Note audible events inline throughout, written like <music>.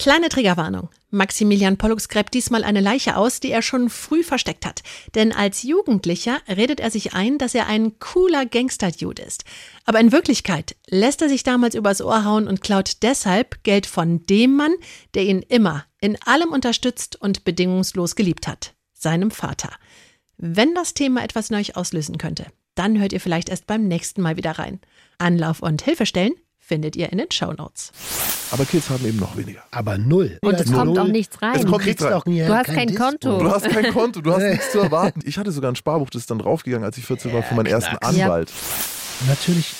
Kleine Triggerwarnung. Maximilian Pollux gräbt diesmal eine Leiche aus, die er schon früh versteckt hat. Denn als Jugendlicher redet er sich ein, dass er ein cooler Gangster-Dude ist. Aber in Wirklichkeit lässt er sich damals übers Ohr hauen und klaut deshalb Geld von dem Mann, der ihn immer in allem unterstützt und bedingungslos geliebt hat. Seinem Vater. Wenn das Thema etwas neu auslösen könnte, dann hört ihr vielleicht erst beim nächsten Mal wieder rein. Anlauf und Hilfestellen findet ihr in den Shownotes. Aber Kids haben eben noch weniger. Aber null. Und es kommt null. auch nichts rein. Es Du kommt kriegst nichts rein. auch nie Du hast kein kein. Konto. Du hast kein Konto, du hast nichts zu <laughs> erwarten. Ich hatte sogar ein Sparbuch, das ist dann draufgegangen, als ich 14 war, für meinen ersten Knacks. Ja. Anwalt. Natürlich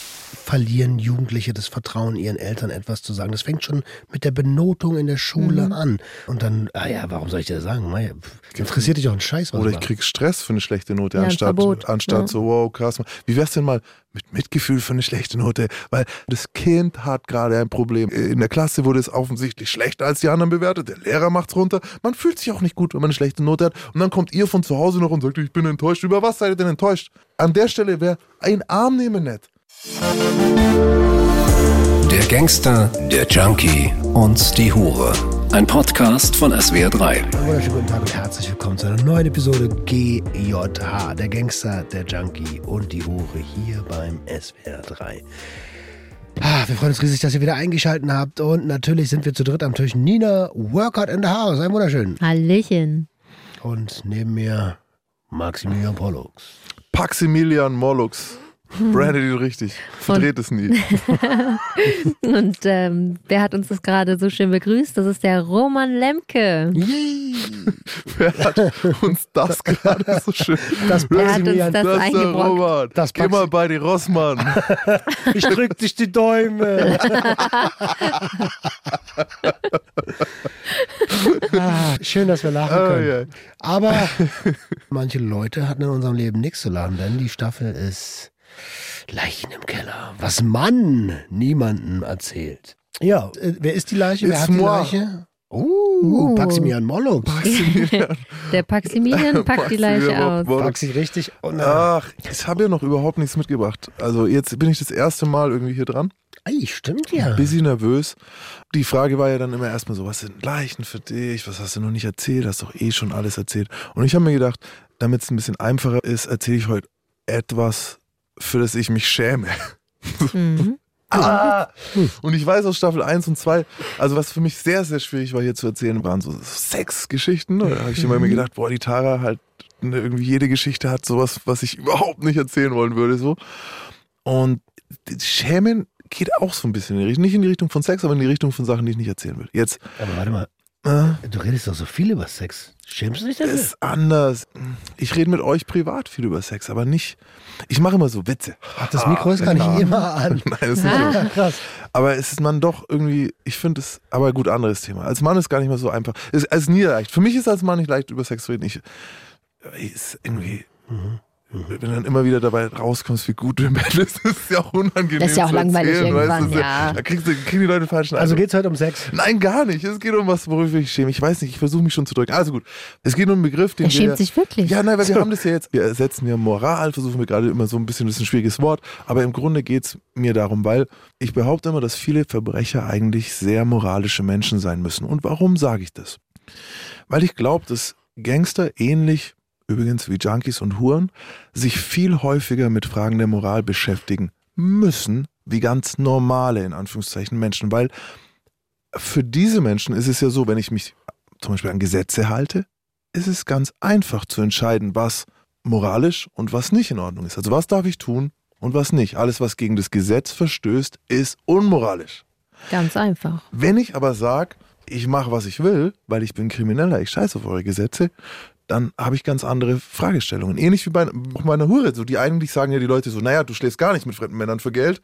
verlieren Jugendliche das Vertrauen, ihren Eltern etwas zu sagen. Das fängt schon mit der Benotung in der Schule Mhm. an. Und dann, ah ja, warum soll ich dir das sagen? Mei, Interessiert dich auch ein Scheiß, was Oder ich krieg Stress für eine schlechte Note, Ja, anstatt, Verbot. anstatt Ja. so, wow, krass. Wie wär's denn mal mit Mitgefühl für eine schlechte Note? Weil das Kind hat gerade ein Problem. In der Klasse wurde es offensichtlich schlechter als die anderen bewertet. Der Lehrer macht's runter. Man fühlt sich auch nicht gut, wenn man eine schlechte Note hat. Und dann kommt ihr von zu Hause noch und sagt, ich bin enttäuscht. Über was seid ihr denn enttäuscht? An der Stelle wäre ein Arm nehmen nett. Der Gangster, der Junkie und die Hure. Ein Podcast von SWR3. Einen wunderschönen guten Tag und herzlich willkommen zu einer neuen Episode GJH, der Gangster, der Junkie und die Hure hier beim SWR 3. Ah, wir freuen uns riesig, dass ihr wieder eingeschaltet habt und natürlich sind wir zu dritt am Tisch. Nina, Workout in the House, ein wunderschön. Hallöchen. Und neben mir Maximilian Pollux. Maximilian Mollux. Brandet ihn richtig. Verdreht es nie. <laughs> Und ähm, wer hat uns das gerade so schön begrüßt? Das ist der Roman Lemke. Wer hat uns das gerade so schön? Das Er hat uns das Das eingebrockt. Roman. Das Geh mal bei die Rossmann. <laughs> ich drück dich die Däume. <laughs> ah, schön, dass wir lachen Oh, können. ja. Aber manche Leute hatten in unserem Leben nichts zu lachen, denn die Staffel ist Leichen im Keller. Was man niemandem erzählt. Ja, äh, wer ist die Leiche? Wer Ist hat die moi. Leiche? Uh, Maximilian Mollux. <laughs> Der Maximilian <laughs> packt die Leiche aus. Pack sich richtig. Und, äh, Ach, ich habe ja noch überhaupt nichts mitgebracht. Also jetzt bin ich das erste Mal irgendwie hier dran. ey, stimmt ja. Bisschen nervös. Die Frage war ja dann immer erstmal so, was sind Leichen für dich? Was hast du noch nicht erzählt? Hast doch eh schon alles erzählt. Und ich habe mir gedacht, damit es ein bisschen einfacher ist, erzähle ich heute etwas, für das ich mich schäme. <laughs> Mhm. Ah! Und ich weiß aus Staffel 1 und 2, also was für mich sehr, sehr schwierig war hier zu erzählen, waren so Sexgeschichten. Da habe ich immer mir gedacht, boah, die Tara halt ne, irgendwie jede Geschichte hat sowas, was ich überhaupt nicht erzählen wollen würde. so. Und das Schämen geht auch so ein bisschen in die Richtung, nicht in die Richtung von Sex, aber in die Richtung von Sachen, die ich nicht erzählen will. Jetzt Aber warte mal, äh, du redest doch so viel über Sex. Schämst du dich dafür? ist anders. Ich rede mit euch privat viel über Sex, aber nicht. Ich mache immer so Witze. Ach, das Mikro ist gar nicht Ja. immer <laughs> an. Nein, das ist nicht so. Ah. Krass. Aber es ist man doch irgendwie, ich finde es, aber gut, anderes Thema. Als Mann ist gar nicht mehr so einfach. Es ist nie leicht. Für mich ist als Mann nicht leicht, über Sex zu reden. Ich, ist irgendwie, wenn du dann immer wieder dabei rauskommst, wie gut du im Bett bist, <laughs> ist es ja auch unangenehm. Das ist ja auch langweilig erzählen, irgendwann, weißt ja. Da kriegst du, kriegen die Leute falschen Also Eindruck. geht's heute um Sex? Nein, gar nicht. Es geht um was, worüber ich schäme. Ich weiß nicht, ich versuche mich schon zu drücken. Also gut, es geht um einen Begriff, den Er wir... schämt sich wirklich. Ja, nein, weil wir haben das ja jetzt, wir ersetzen ja Moral, versuchen wir gerade immer so ein bisschen, das ist ein schwieriges Wort, aber im Grunde geht es mir darum, weil ich behaupte immer, dass viele Verbrecher eigentlich sehr moralische Menschen sein müssen. Und warum sage ich das? Weil ich glaube, dass Gangster ähnlich, übrigens wie Junkies und Huren, sich viel häufiger mit Fragen der Moral beschäftigen müssen, wie ganz normale, in Anführungszeichen, Menschen. Weil für diese Menschen ist es ja so, wenn ich mich zum Beispiel an Gesetze halte, ist es ganz einfach zu entscheiden, was moralisch und was nicht in Ordnung ist. Also was darf ich tun und was nicht. Alles, was gegen das Gesetz verstößt, ist unmoralisch. Ganz einfach. Wenn ich aber sage, ich mache, was ich will, weil ich bin Krimineller, ich scheiße auf eure Gesetze, dann habe ich ganz andere Fragestellungen. Ähnlich wie bei, auch bei einer Hure. So, die eigentlich sagen ja die Leute so, naja, du schläfst gar nicht mit fremden Männern für Geld.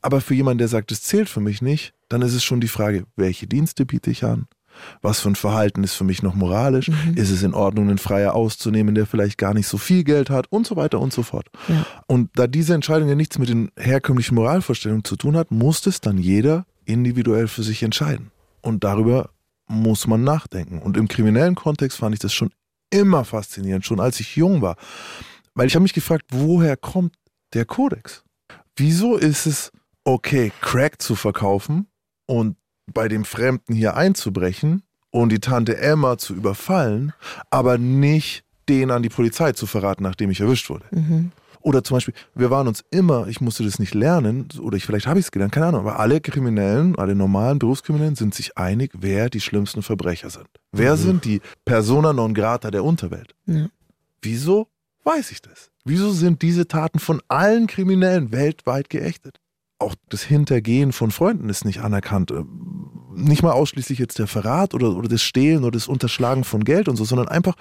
Aber für jemanden, der sagt, das zählt für mich nicht, dann ist es schon die Frage, welche Dienste biete ich an? Was für ein Verhalten ist für mich noch moralisch? Ist es in Ordnung, einen Freier auszunehmen, der vielleicht gar nicht so viel Geld hat und so weiter und so fort. Ja. Und da diese Entscheidung ja nichts mit den herkömmlichen Moralvorstellungen zu tun hat, muss es dann jeder individuell für sich entscheiden. Und darüber muss man nachdenken. Und im kriminellen Kontext fand ich das schon immer faszinierend, schon als ich jung war. Weil ich habe mich gefragt, woher kommt der Kodex? Wieso ist es okay, Crack zu verkaufen und bei dem Fremden hier einzubrechen und die Tante Emma zu überfallen, aber nicht den an die Polizei zu verraten, nachdem ich erwischt wurde. Oder zum Beispiel, wir waren uns immer, ich musste das nicht lernen, oder ich, vielleicht habe ich es gelernt, keine Ahnung, aber alle Kriminellen, alle normalen Berufskriminellen sind sich einig, wer die schlimmsten Verbrecher sind. Wer sind die Persona non grata der Unterwelt? Ja. Wieso weiß ich das? Wieso sind diese Taten von allen Kriminellen weltweit geächtet? Auch das Hintergehen von Freunden ist nicht anerkannt. Ähm, Nicht mal ausschließlich jetzt der Verrat oder, oder das Stehlen oder das Unterschlagen von Geld und so, sondern einfach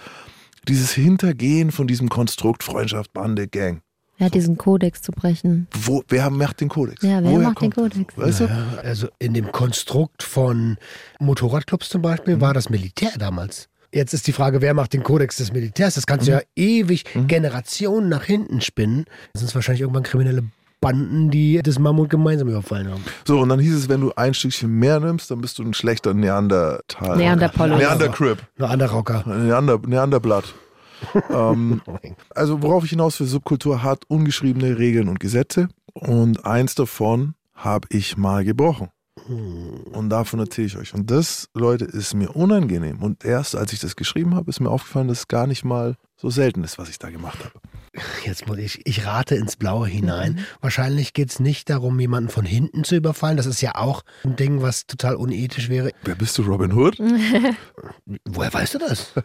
dieses Hintergehen von diesem Konstrukt Freundschaft, Bande, Gang. Ja, diesen Kodex zu brechen. Wo, wer macht den Kodex? Ja, wer Woher macht den Kodex? Weißt du? Ja, also in dem Konstrukt von Motorradclubs zum Beispiel war das Militär damals. Jetzt ist die Frage, wer macht den Kodex des Militärs? Das kannst du ja ewig Generationen nach hinten spinnen. Das sind wahrscheinlich irgendwann kriminelle Banden, die das Mammut gemeinsam überfallen haben. So, und dann hieß es, wenn du ein Stückchen mehr nimmst, dann bist du ein schlechter Neandertal. Neanderpolo. Neandercrip. Nur Anderrocker. Neander, Neanderblatt. <laughs> ähm, also worauf ich hinaus will, Subkultur hat ungeschriebene Regeln und Gesetze und eins davon habe ich mal gebrochen. Und davon erzähle ich euch. Und das, Leute, ist mir unangenehm. Und erst als ich das geschrieben habe, ist mir aufgefallen, dass es gar nicht mal so selten ist, was ich da gemacht habe. Jetzt muss ich, ich rate ins Blaue hinein. Wahrscheinlich geht es nicht darum, jemanden von hinten zu überfallen. Das ist ja auch ein Ding, was total unethisch wäre. Wer bist du, Robin Hood? <laughs> Woher weißt du das? <laughs>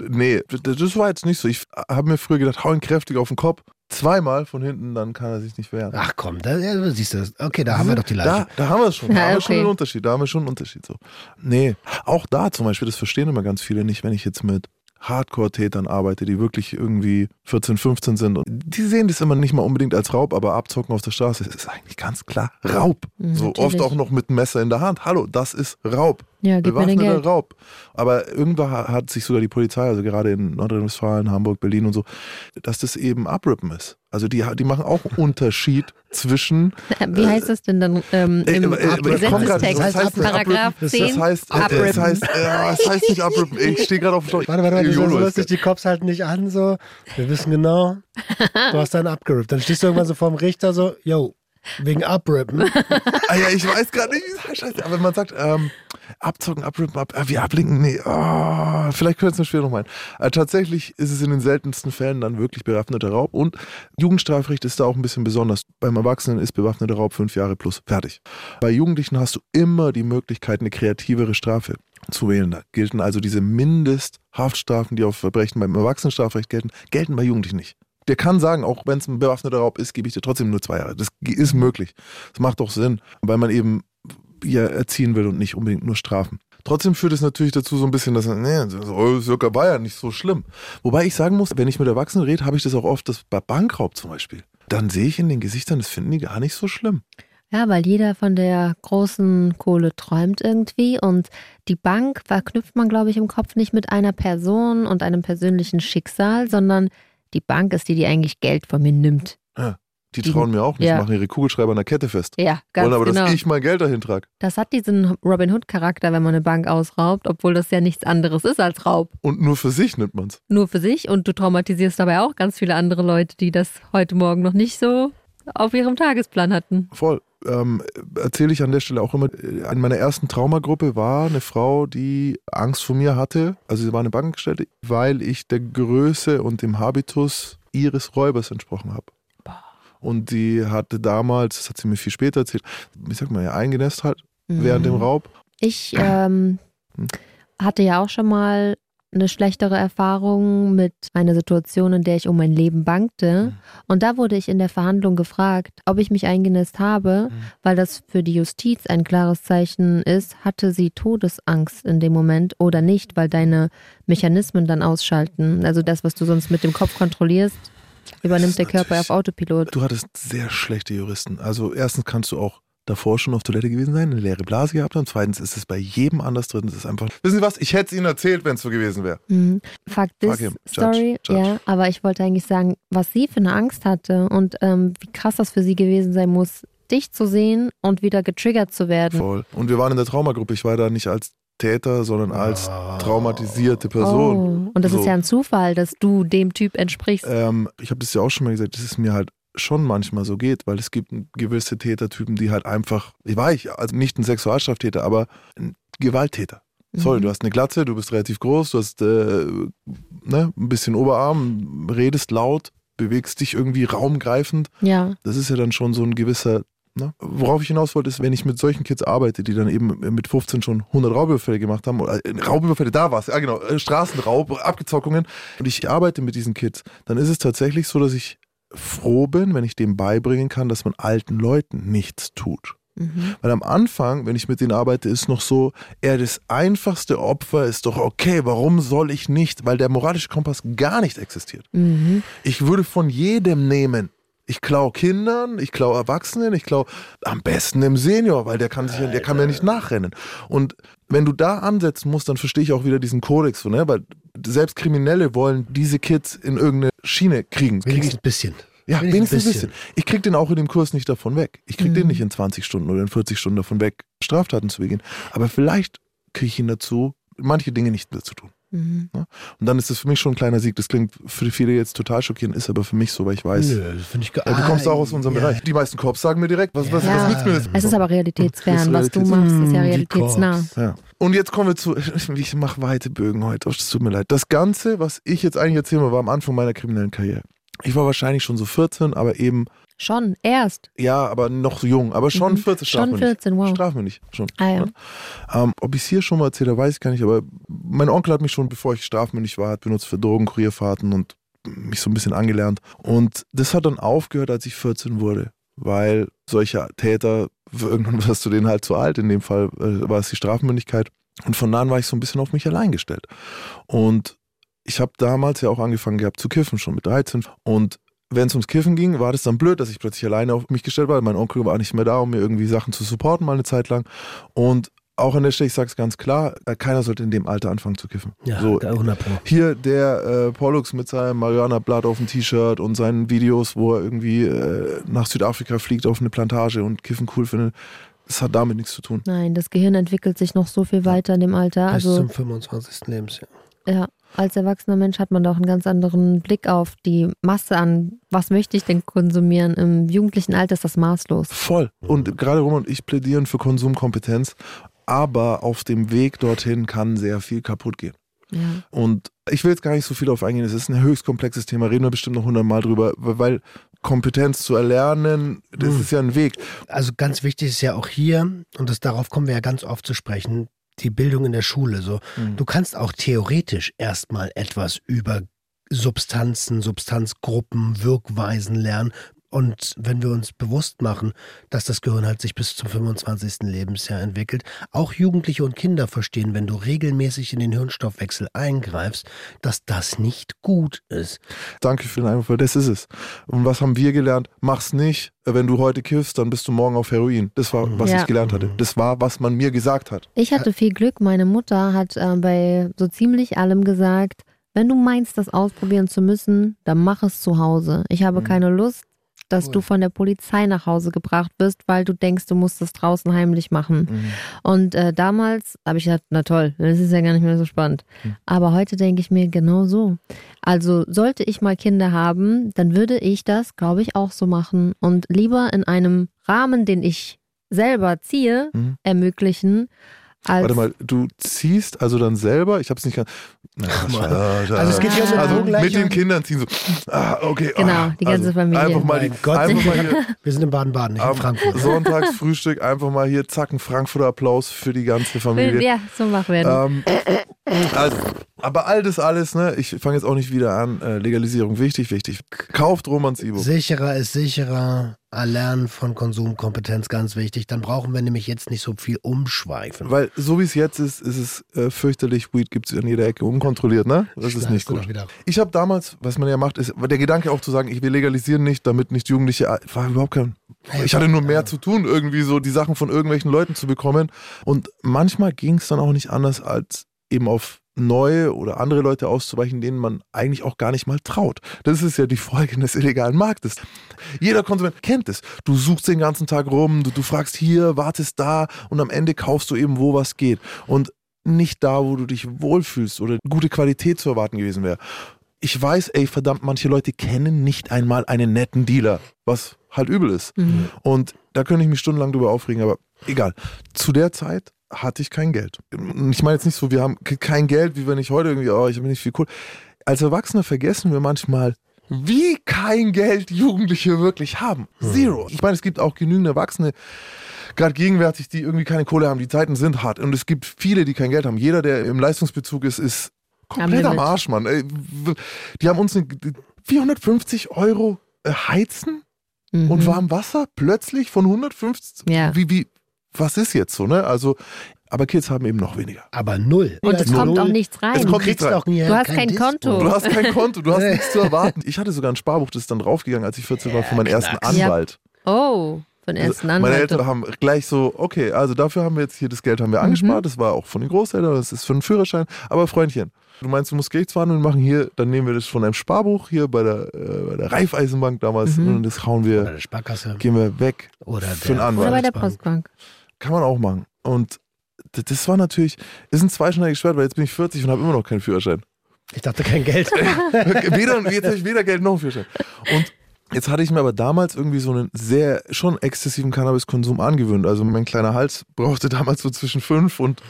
Nee, das war jetzt nicht so. Ich habe mir früher gedacht, hau ihn kräftig auf den Kopf. Zweimal von hinten, dann kann er sich nicht wehren. Ach komm, da ja, siehst du das. Okay, da haben wir doch die Leiche. Da, da haben wir es schon. Da Ja, haben wir schon okay. einen Unterschied. Da haben wir schon einen Unterschied. So. Nee, auch da zum Beispiel, das verstehen immer ganz viele nicht, wenn ich jetzt mit Hardcore-Tätern arbeite, die wirklich irgendwie 14, 15 sind. Und die sehen das immer nicht mal unbedingt als Raub, aber abzocken auf der Straße ist eigentlich ganz klar Raub. Mhm, so natürlich. oft auch noch mit Messer in der Hand. Hallo, das ist Raub. Ja, Bewaffneter. Raub. Aber irgendwann ha- hat sich sogar die Polizei, also gerade in Nordrhein-Westfalen, Hamburg, Berlin und so, dass das eben Abrippen ist. Also die, die machen auch einen <laughs> Unterschied zwischen Wie heißt das denn dann ähm, Äh, im äh, äh, Gesetzestext? das heißt Paragraph abrippen. 10? Das heißt, äh, abrippen. das heißt, äh, das heißt nicht abrippen. Ich stehe gerade auf dem Schlauch. Warte, warte, warte, so lustig, die Cops halten dich an, so, wir wissen genau, du hast einen abgerippt. Dann stehst du irgendwann so vorm Richter so, yo, wegen Abrippen. Ah ja, ich weiß gerade nicht, wie es heißt. Aber wenn man sagt, ähm, abzocken, abrippen, ab, äh, wie ablinken, nee, oh, vielleicht können wir es nur schwer noch meinen. Äh, tatsächlich ist es in den seltensten Fällen dann wirklich bewaffneter Raub und Jugendstrafrecht ist da auch ein bisschen besonders. Beim Erwachsenen ist bewaffneter Raub fünf Jahre plus, fertig. Bei Jugendlichen hast du immer die Möglichkeit, eine kreativere Strafe zu wählen. Da gelten also diese Mindesthaftstrafen, die auf Verbrechen beim Erwachsenenstrafrecht gelten, gelten bei Jugendlichen nicht. Der kann sagen, auch wenn es ein bewaffneter Raub ist, gebe ich dir trotzdem nur zwei Jahre. Das ist möglich. Das macht doch Sinn, weil man eben ja erziehen will und nicht unbedingt nur strafen. Trotzdem führt es natürlich dazu so ein bisschen, dass nee, Circa war ja nicht so schlimm. Wobei ich sagen muss, wenn ich mit Erwachsenen rede, habe ich das auch oft, das bei Bankraub zum Beispiel. Dann sehe ich in den Gesichtern, das finden die gar nicht so schlimm. Ja, weil jeder von der großen Kohle träumt irgendwie und die Bank verknüpft man, glaube ich, im Kopf nicht mit einer Person und einem persönlichen Schicksal, sondern die Bank ist die, die eigentlich Geld von mir nimmt. Die Die- trauen mir auch nicht, ja. machen ihre Kugelschreiber an der Kette fest. Ja, ganz Wollen aber, genau. dass ich mein Geld dahin trage. Das hat diesen Robin Hood-Charakter, wenn man eine Bank ausraubt, obwohl das ja nichts anderes ist als Raub. Und nur für sich nimmt man's. Nur für sich und du traumatisierst dabei auch ganz viele andere Leute, die das heute Morgen noch nicht so auf ihrem Tagesplan hatten. Voll. Ähm, Erzähle ich an der Stelle auch immer, äh, in meiner ersten Traumagruppe war eine Frau, die Angst vor mir hatte. Also sie war eine Bankangestellte, weil ich der Größe und dem Habitus ihres Räubers entsprochen habe. Und die hatte damals, das hat sie mir viel später erzählt, ich sag mal, ja, eingenässt halt während dem Raub. Ich ähm, Hm. hatte ja auch schon mal eine schlechtere Erfahrung mit einer Situation, in der ich um mein Leben bangte. Hm. Und da wurde ich in der Verhandlung gefragt, ob ich mich eingenässt habe, Hm. weil das für die Justiz ein klares Zeichen ist, hatte sie Todesangst in dem Moment oder nicht, weil deine Mechanismen dann ausschalten. Also das, was du sonst mit dem Kopf kontrollierst, übernimmt der Körper auf Autopilot. Du hattest sehr schlechte Juristen. Also erstens kannst du auch davor schon auf Toilette gewesen sein, eine leere Blase gehabt haben. Zweitens ist es bei jedem anders drin. Es ist einfach. Wissen Sie was? Ich hätte es Ihnen erzählt, wenn es so gewesen wäre. Mhm. Fuck this Fuck him. Judge, story, judge. ja. Aber ich wollte eigentlich sagen, was sie für eine Angst hatte und ähm, wie krass das für sie gewesen sein muss, dich zu sehen und wieder getriggert zu werden. Voll. Und wir waren in der Traumagruppe. Ich war da nicht als Täter, sondern als traumatisierte Person. Oh. Und das So. ist ja ein Zufall, dass du dem Typ entsprichst. Ähm, ich habe das ja auch schon mal gesagt, das ist mir halt schon manchmal so geht, weil es gibt gewisse Tätertypen, die halt einfach, ich war ich, also nicht ein Sexualstraftäter, aber ein Gewalttäter. Sorry, Mhm. du hast eine Glatze, du bist relativ groß, du hast äh, ne, ein bisschen Oberarm, redest laut, bewegst dich irgendwie raumgreifend. Ja, Das ist ja dann schon so ein gewisser. Ne? Worauf ich hinaus wollte, ist, wenn ich mit solchen Kids arbeite, die dann eben mit 15 schon 100 Raubüberfälle gemacht haben, oder äh, Raubüberfälle, da war es, ja genau, äh, Straßenraub, Abgezockungen, und ich arbeite mit diesen Kids, dann ist es tatsächlich so, dass ich froh bin, wenn ich dem beibringen kann, dass man alten Leuten nichts tut. mhm. Weil am Anfang, wenn ich mit denen arbeite, ist noch so, er das einfachste Opfer ist doch okay, warum soll ich nicht? Weil der moralische Kompass gar nicht existiert. Mhm. Ich würde von jedem nehmen. Ich klaue Kindern, ich klaue Erwachsenen, ich klaue am besten dem Senior, weil der kann sich, der kann mir nicht nachrennen. Und wenn du da ansetzen musst, dann verstehe ich auch wieder diesen Kodex, ne? weil selbst Kriminelle wollen diese Kids in irgendeine Schiene kriegen. Krieg Wenigstens ein bisschen. ja, wenigstens ein bisschen. Ich krieg den auch in dem Kurs nicht davon weg. Ich krieg den Mhm. nicht in 20 Stunden oder in 40 Stunden davon weg, Straftaten zu begehen. Aber vielleicht kriege ich ihn dazu, manche Dinge nicht mehr zu tun. Mhm. Und dann ist das für mich schon ein kleiner Sieg. Das klingt für viele jetzt total schockierend, ist aber für mich so, weil ich weiß, Nö, das finde ich ge- ja, du kommst Ah, auch aus unserem ja. Bereich. Die meisten Cops sagen mir direkt, was, was, Ja. was nützt mir das? Es ist aber realitätsfern. Was du machst, ist ja realitätsnah. Ja. Und jetzt kommen wir zu, <laughs> ich mache weite Bögen heute, es tut mir leid. Das Ganze, was ich jetzt eigentlich erzählen will, war am Anfang meiner kriminellen Karriere. Ich war wahrscheinlich schon so 14, aber eben, Schon, erst. ja, aber noch so jung, aber schon Mhm. 14 straf Schon mich nicht. 14, wow. Straf mich nicht, schon. Ah ja. Ne? Ähm, ob ich es hier schon mal erzählt habe, weiß ich gar nicht, aber mein Onkel hat mich schon, bevor ich strafmündig war, hat benutzt für Drogenkurierfahrten und mich so ein bisschen angelernt. Und das hat dann aufgehört, als ich 14 wurde, weil solche Täter, irgendwann <laughs> wirst du denen halt zu alt, in dem Fall äh, war es die Strafmündigkeit. Und von da an war ich so ein bisschen auf mich allein gestellt. Und ich habe damals ja auch angefangen gehabt zu kiffen, schon mit 13. Und wenn es ums Kiffen ging, war das dann blöd, dass ich plötzlich alleine auf mich gestellt war. Mein Onkel war nicht mehr da, um mir irgendwie Sachen zu supporten, mal eine Zeit lang. Und auch an der Stelle, ich sage es ganz klar, äh, keiner sollte in dem Alter anfangen zu kiffen. Ja, so, da 100 Pro. hier der äh, Pollux mit seinem Marihuana-Blatt auf dem T-Shirt und seinen Videos, wo er irgendwie äh, nach Südafrika fliegt auf eine Plantage und Kiffen cool findet. Das hat damit nichts zu tun. Nein, das Gehirn entwickelt sich noch so viel weiter in dem Alter. Bis Also zum 25. Lebensjahr. Ja, als erwachsener Mensch hat man da auch einen ganz anderen Blick auf die Masse an, was möchte ich denn konsumieren. Im jugendlichen Alter ist das maßlos. Voll. Und gerade Roman und ich plädieren für Konsumkompetenz, aber auf dem Weg dorthin kann sehr viel kaputt gehen. Ja. Und ich will jetzt gar nicht so viel darauf eingehen. Es ist ein höchst komplexes Thema, reden wir bestimmt noch hundertmal drüber, weil Kompetenz zu erlernen, das Mhm. ist ja ein Weg. Also ganz wichtig ist ja auch hier, und das, darauf kommen wir ja ganz oft zu sprechen, die Bildung in der Schule. So, Mhm. du kannst auch theoretisch erstmal etwas über Substanzen, Substanzgruppen, Wirkweisen lernen. Und wenn wir uns bewusst machen, dass das Gehirn halt sich bis zum 25. Lebensjahr entwickelt, auch Jugendliche und Kinder verstehen, wenn du regelmäßig in den Hirnstoffwechsel eingreifst, dass das nicht gut ist. Danke für den Einwurf, das ist es. Und was haben wir gelernt? Mach's nicht. Wenn du heute kiffst, dann bist du morgen auf Heroin. Das war, was Ja. ich gelernt hatte. Das war, was man mir gesagt hat. Ich hatte viel Glück. Meine Mutter hat äh, bei so ziemlich allem gesagt, wenn du meinst, das ausprobieren zu müssen, dann mach es zu Hause. Ich habe Mhm. keine Lust, dass Cool. du von der Polizei nach Hause gebracht wirst, weil du denkst, du musst es draußen heimlich machen. Und äh, damals habe ich gedacht, na toll, das ist ja gar nicht mehr so spannend. Hm. Aber heute denke ich mir genau so. Also sollte ich mal Kinder haben, dann würde ich das, glaube ich, auch so machen und lieber in einem Rahmen, den ich selber ziehe, Mhm. ermöglichen. Als Warte mal, du ziehst also dann selber, ich hab's nicht ganz. Na. Also es geht hier um Ja. Also mit den Kindern ziehen so. Ah, okay. Genau, ah, die ganze also Familie. Einfach mal, die, Gott, einfach mal hier. <laughs> wir sind in Baden-Baden, nicht in Frankfurt. Sonntagsfrühstück einfach mal hier, zack, ein Frankfurter Applaus für die ganze Familie. ja, so machen wir das. Ähm, also, aber all das alles, ne, ich fange jetzt auch nicht wieder an. Äh, Legalisierung, wichtig, wichtig. Kauft Romans E-Book. Sicherer ist sicherer. Erlernen von Konsumkompetenz ganz wichtig. Dann brauchen wir nämlich jetzt nicht so viel umschweifen. Weil so wie es jetzt ist, ist es äh, fürchterlich. Weed gibt es an jeder Ecke unkontrolliert, ne? Das ist nicht gut. Ich habe damals, was man ja macht, ist der Gedanke auch zu sagen, ich will legalisieren nicht, damit nicht Jugendliche, war überhaupt kein, ich hatte nur mehr zu tun, irgendwie so die Sachen von irgendwelchen Leuten zu bekommen. Und manchmal ging es dann auch nicht anders, als eben auf neue oder andere Leute auszuweichen, denen man eigentlich auch gar nicht mal traut. Das ist ja die Folge des illegalen Marktes. Jeder Konsument kennt es. Du suchst den ganzen Tag rum, du, du fragst hier, wartest da und am Ende kaufst du eben, wo was geht. Und nicht da, wo du dich wohlfühlst oder gute Qualität zu erwarten gewesen wäre. ich weiß, ey, verdammt, manche Leute kennen nicht einmal einen netten Dealer, was halt übel ist. Mhm. Und da könnte ich mich stundenlang drüber aufregen, aber egal. Zu der Zeit hatte ich kein Geld. Ich meine jetzt nicht so, wir haben kein Geld, wie wenn ich heute irgendwie, oh, ich habe nicht viel cool. Als Erwachsene vergessen wir manchmal, wie kein Geld Jugendliche wirklich haben. Zero. Ich meine, es gibt auch genügend Erwachsene, gerade gegenwärtig, die irgendwie keine Kohle haben. Die Zeiten sind hart. Und es gibt viele, die kein Geld haben. Jeder, der im Leistungsbezug ist, ist komplett am Limit. Arsch, Mann. Die haben uns eine 450 Euro äh, heizen Mhm. und warm Wasser plötzlich von 150. Ja. Wie, wie, was ist jetzt so, ne? Also, aber Kids haben eben noch weniger. Aber null. Und es Also kommt null. auch nichts Es rein. kommt Du nichts kriegst rein. auch nie Du hast kein Dispo. Konto. Du hast kein Konto, du hast <laughs> nichts zu erwarten. Ich hatte sogar ein Sparbuch, das ist dann draufgegangen, als ich 14 war, für meinen ersten Knacks. Ja. Anwalt. Oh, von ersten Also, Meine. Eltern haben gleich so, okay, also dafür haben wir jetzt hier das Geld haben wir Mhm. angespart, das war auch von den Großeltern, das ist für einen Führerschein. Aber Freundchen, du meinst, du musst Gerichtsverhandlungen machen hier, dann nehmen wir das von einem Sparbuch hier bei der, äh, bei der Raiffeisenbank damals Mhm. und das hauen Oder wir, der Sparkasse. gehen wir weg Oder für einen der- Anwalt. Oder bei der. Postbank. Kann man auch machen. Und das war natürlich, ist ein zweischneidiges Schwert, weil jetzt bin ich 40 und habe immer noch keinen Führerschein. Ich dachte kein Geld. <laughs> weder, jetzt habe ich weder Geld noch einen Führerschein. Und jetzt hatte ich mir aber damals irgendwie so einen sehr, schon exzessiven Cannabiskonsum angewöhnt. Also mein kleiner Hals brauchte damals so zwischen 5 und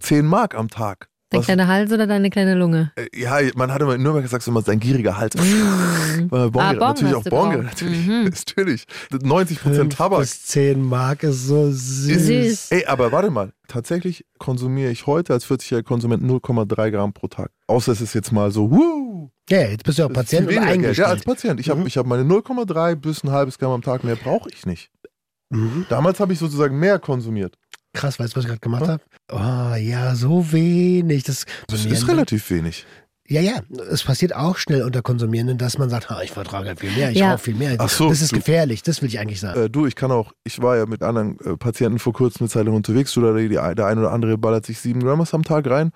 10 Mark am Tag. Dein Was- kleiner Hals oder deine kleine Lunge? äh, ja, man hatte immer in Nürnberg gesagt, immer sein gieriger Hals. Mhm. <laughs> Weil Bon Ah, geraucht. Bon natürlich auch du Bon drauf. geraucht, natürlich, Mhm. <laughs> natürlich. 90 Prozent Fünf Tabak. bis 10 Mark ist so süß. Süß. Ey, aber warte mal. Tatsächlich konsumiere ich heute als 40-jähriger Konsument 0,3 Gramm pro Tag. Außer es ist jetzt mal so, wuh, Ja, jetzt bist du auch Das ist Patient weniger Geld. Ja, als eingestellt. Patient. Ich habe Mhm. ich hab meine 0,3 bis ein halbes Gramm am Tag. Mehr brauche ich nicht. Mhm. Damals habe ich sozusagen mehr konsumiert. Krass, weißt du, was ich gerade gemacht habe? Oh, ja, so wenig. Das, Das ist relativ wenig. Ja, ja, es passiert auch schnell unter Konsumierenden, dass man sagt, "Ha, ich vertrage halt viel mehr, ich Ja. rauche viel mehr. Ach so, das ist du- gefährlich, das will ich eigentlich sagen. Äh, du, ich kann auch, ich war ja mit anderen äh, Patienten vor kurzem eine Zeit lang unterwegs. Du, der, die, der ein oder andere ballert sich sieben Gramm am Tag rein.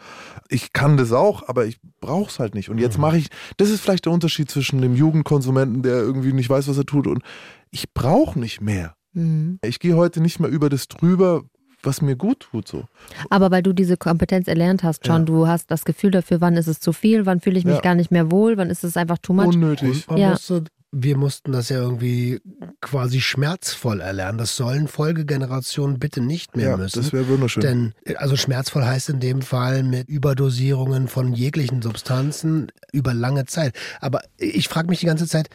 Ich kann das auch, aber ich brauche es halt nicht. Und jetzt Mhm. mache ich, das ist vielleicht der Unterschied zwischen dem Jugendkonsumenten, der irgendwie nicht weiß, was er tut. Und ich brauche nicht mehr. Mhm. Ich gehe heute nicht mehr über das drüber, was mir gut tut. So. Aber weil du diese Kompetenz erlernt hast, schon, Ja. du hast das Gefühl dafür, wann ist es zu viel, wann fühle ich mich Ja. gar nicht mehr wohl, wann ist es einfach too much. Unnötig. Ja. musste, wir mussten das ja irgendwie quasi schmerzvoll erlernen. Das sollen Folgegenerationen bitte nicht mehr Ja, müssen. das wäre wunderschön. Denn, also schmerzvoll heißt in dem Fall mit Überdosierungen von jeglichen Substanzen über lange Zeit. Aber ich frage mich die ganze Zeit,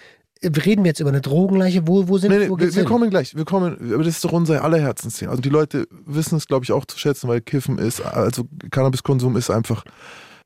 reden wir jetzt über eine Drogenleiche? Wo, wo sind Nee, nee, wo wir, wir hin? kommen gleich. Wir kommen, aber das ist doch unser aller Herzensthema. Also die Leute wissen es, glaube ich, auch zu schätzen, weil Kiffen ist, also Cannabiskonsum ist einfach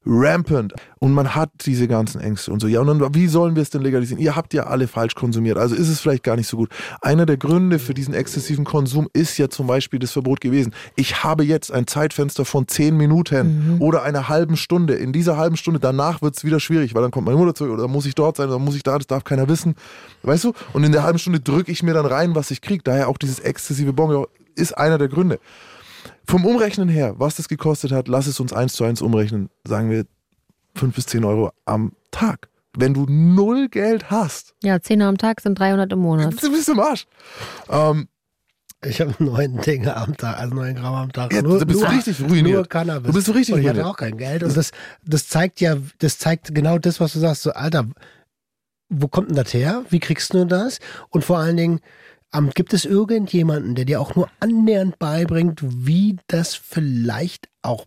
rampant und man hat diese ganzen Ängste und so. Ja, und dann, wie sollen wir es denn legalisieren? Ihr habt ja alle falsch konsumiert, also ist es vielleicht gar nicht so gut. Einer der Gründe für diesen exzessiven Konsum ist ja zum Beispiel das Verbot gewesen. Ich habe jetzt ein Zeitfenster von zehn Minuten oder einer halben Stunde. In dieser halben Stunde danach wird es wieder schwierig, weil dann kommt meine Mutter zurück oder dann muss ich dort sein oder dann muss ich da, das darf keiner wissen. Weißt du? Und in der halben Stunde drücke ich mir dann rein, was ich kriege. Daher auch dieses exzessive Bon ist einer der Gründe. Vom Umrechnen her, was das gekostet hat, lass es uns eins zu eins umrechnen. Sagen wir fünf bis zehn Euro am Tag. Wenn du null Geld hast, Ja, 10 am Tag sind 300 im Monat. du bist im Arsch. Ähm, Ich habe neun Dinge am Tag, also neun Gramm am Tag. Ja, du bist richtig ruiniert. Nur Cannabis. Du bist so richtig Und ich hatte ruiniert. auch kein Geld. Und das, das zeigt ja, das zeigt genau das, was du sagst. So, Alter, wo kommt denn das her? Wie kriegst du das? Und vor allen Dingen, ähm, gibt es irgendjemanden, der dir auch nur annähernd beibringt, wie das vielleicht auch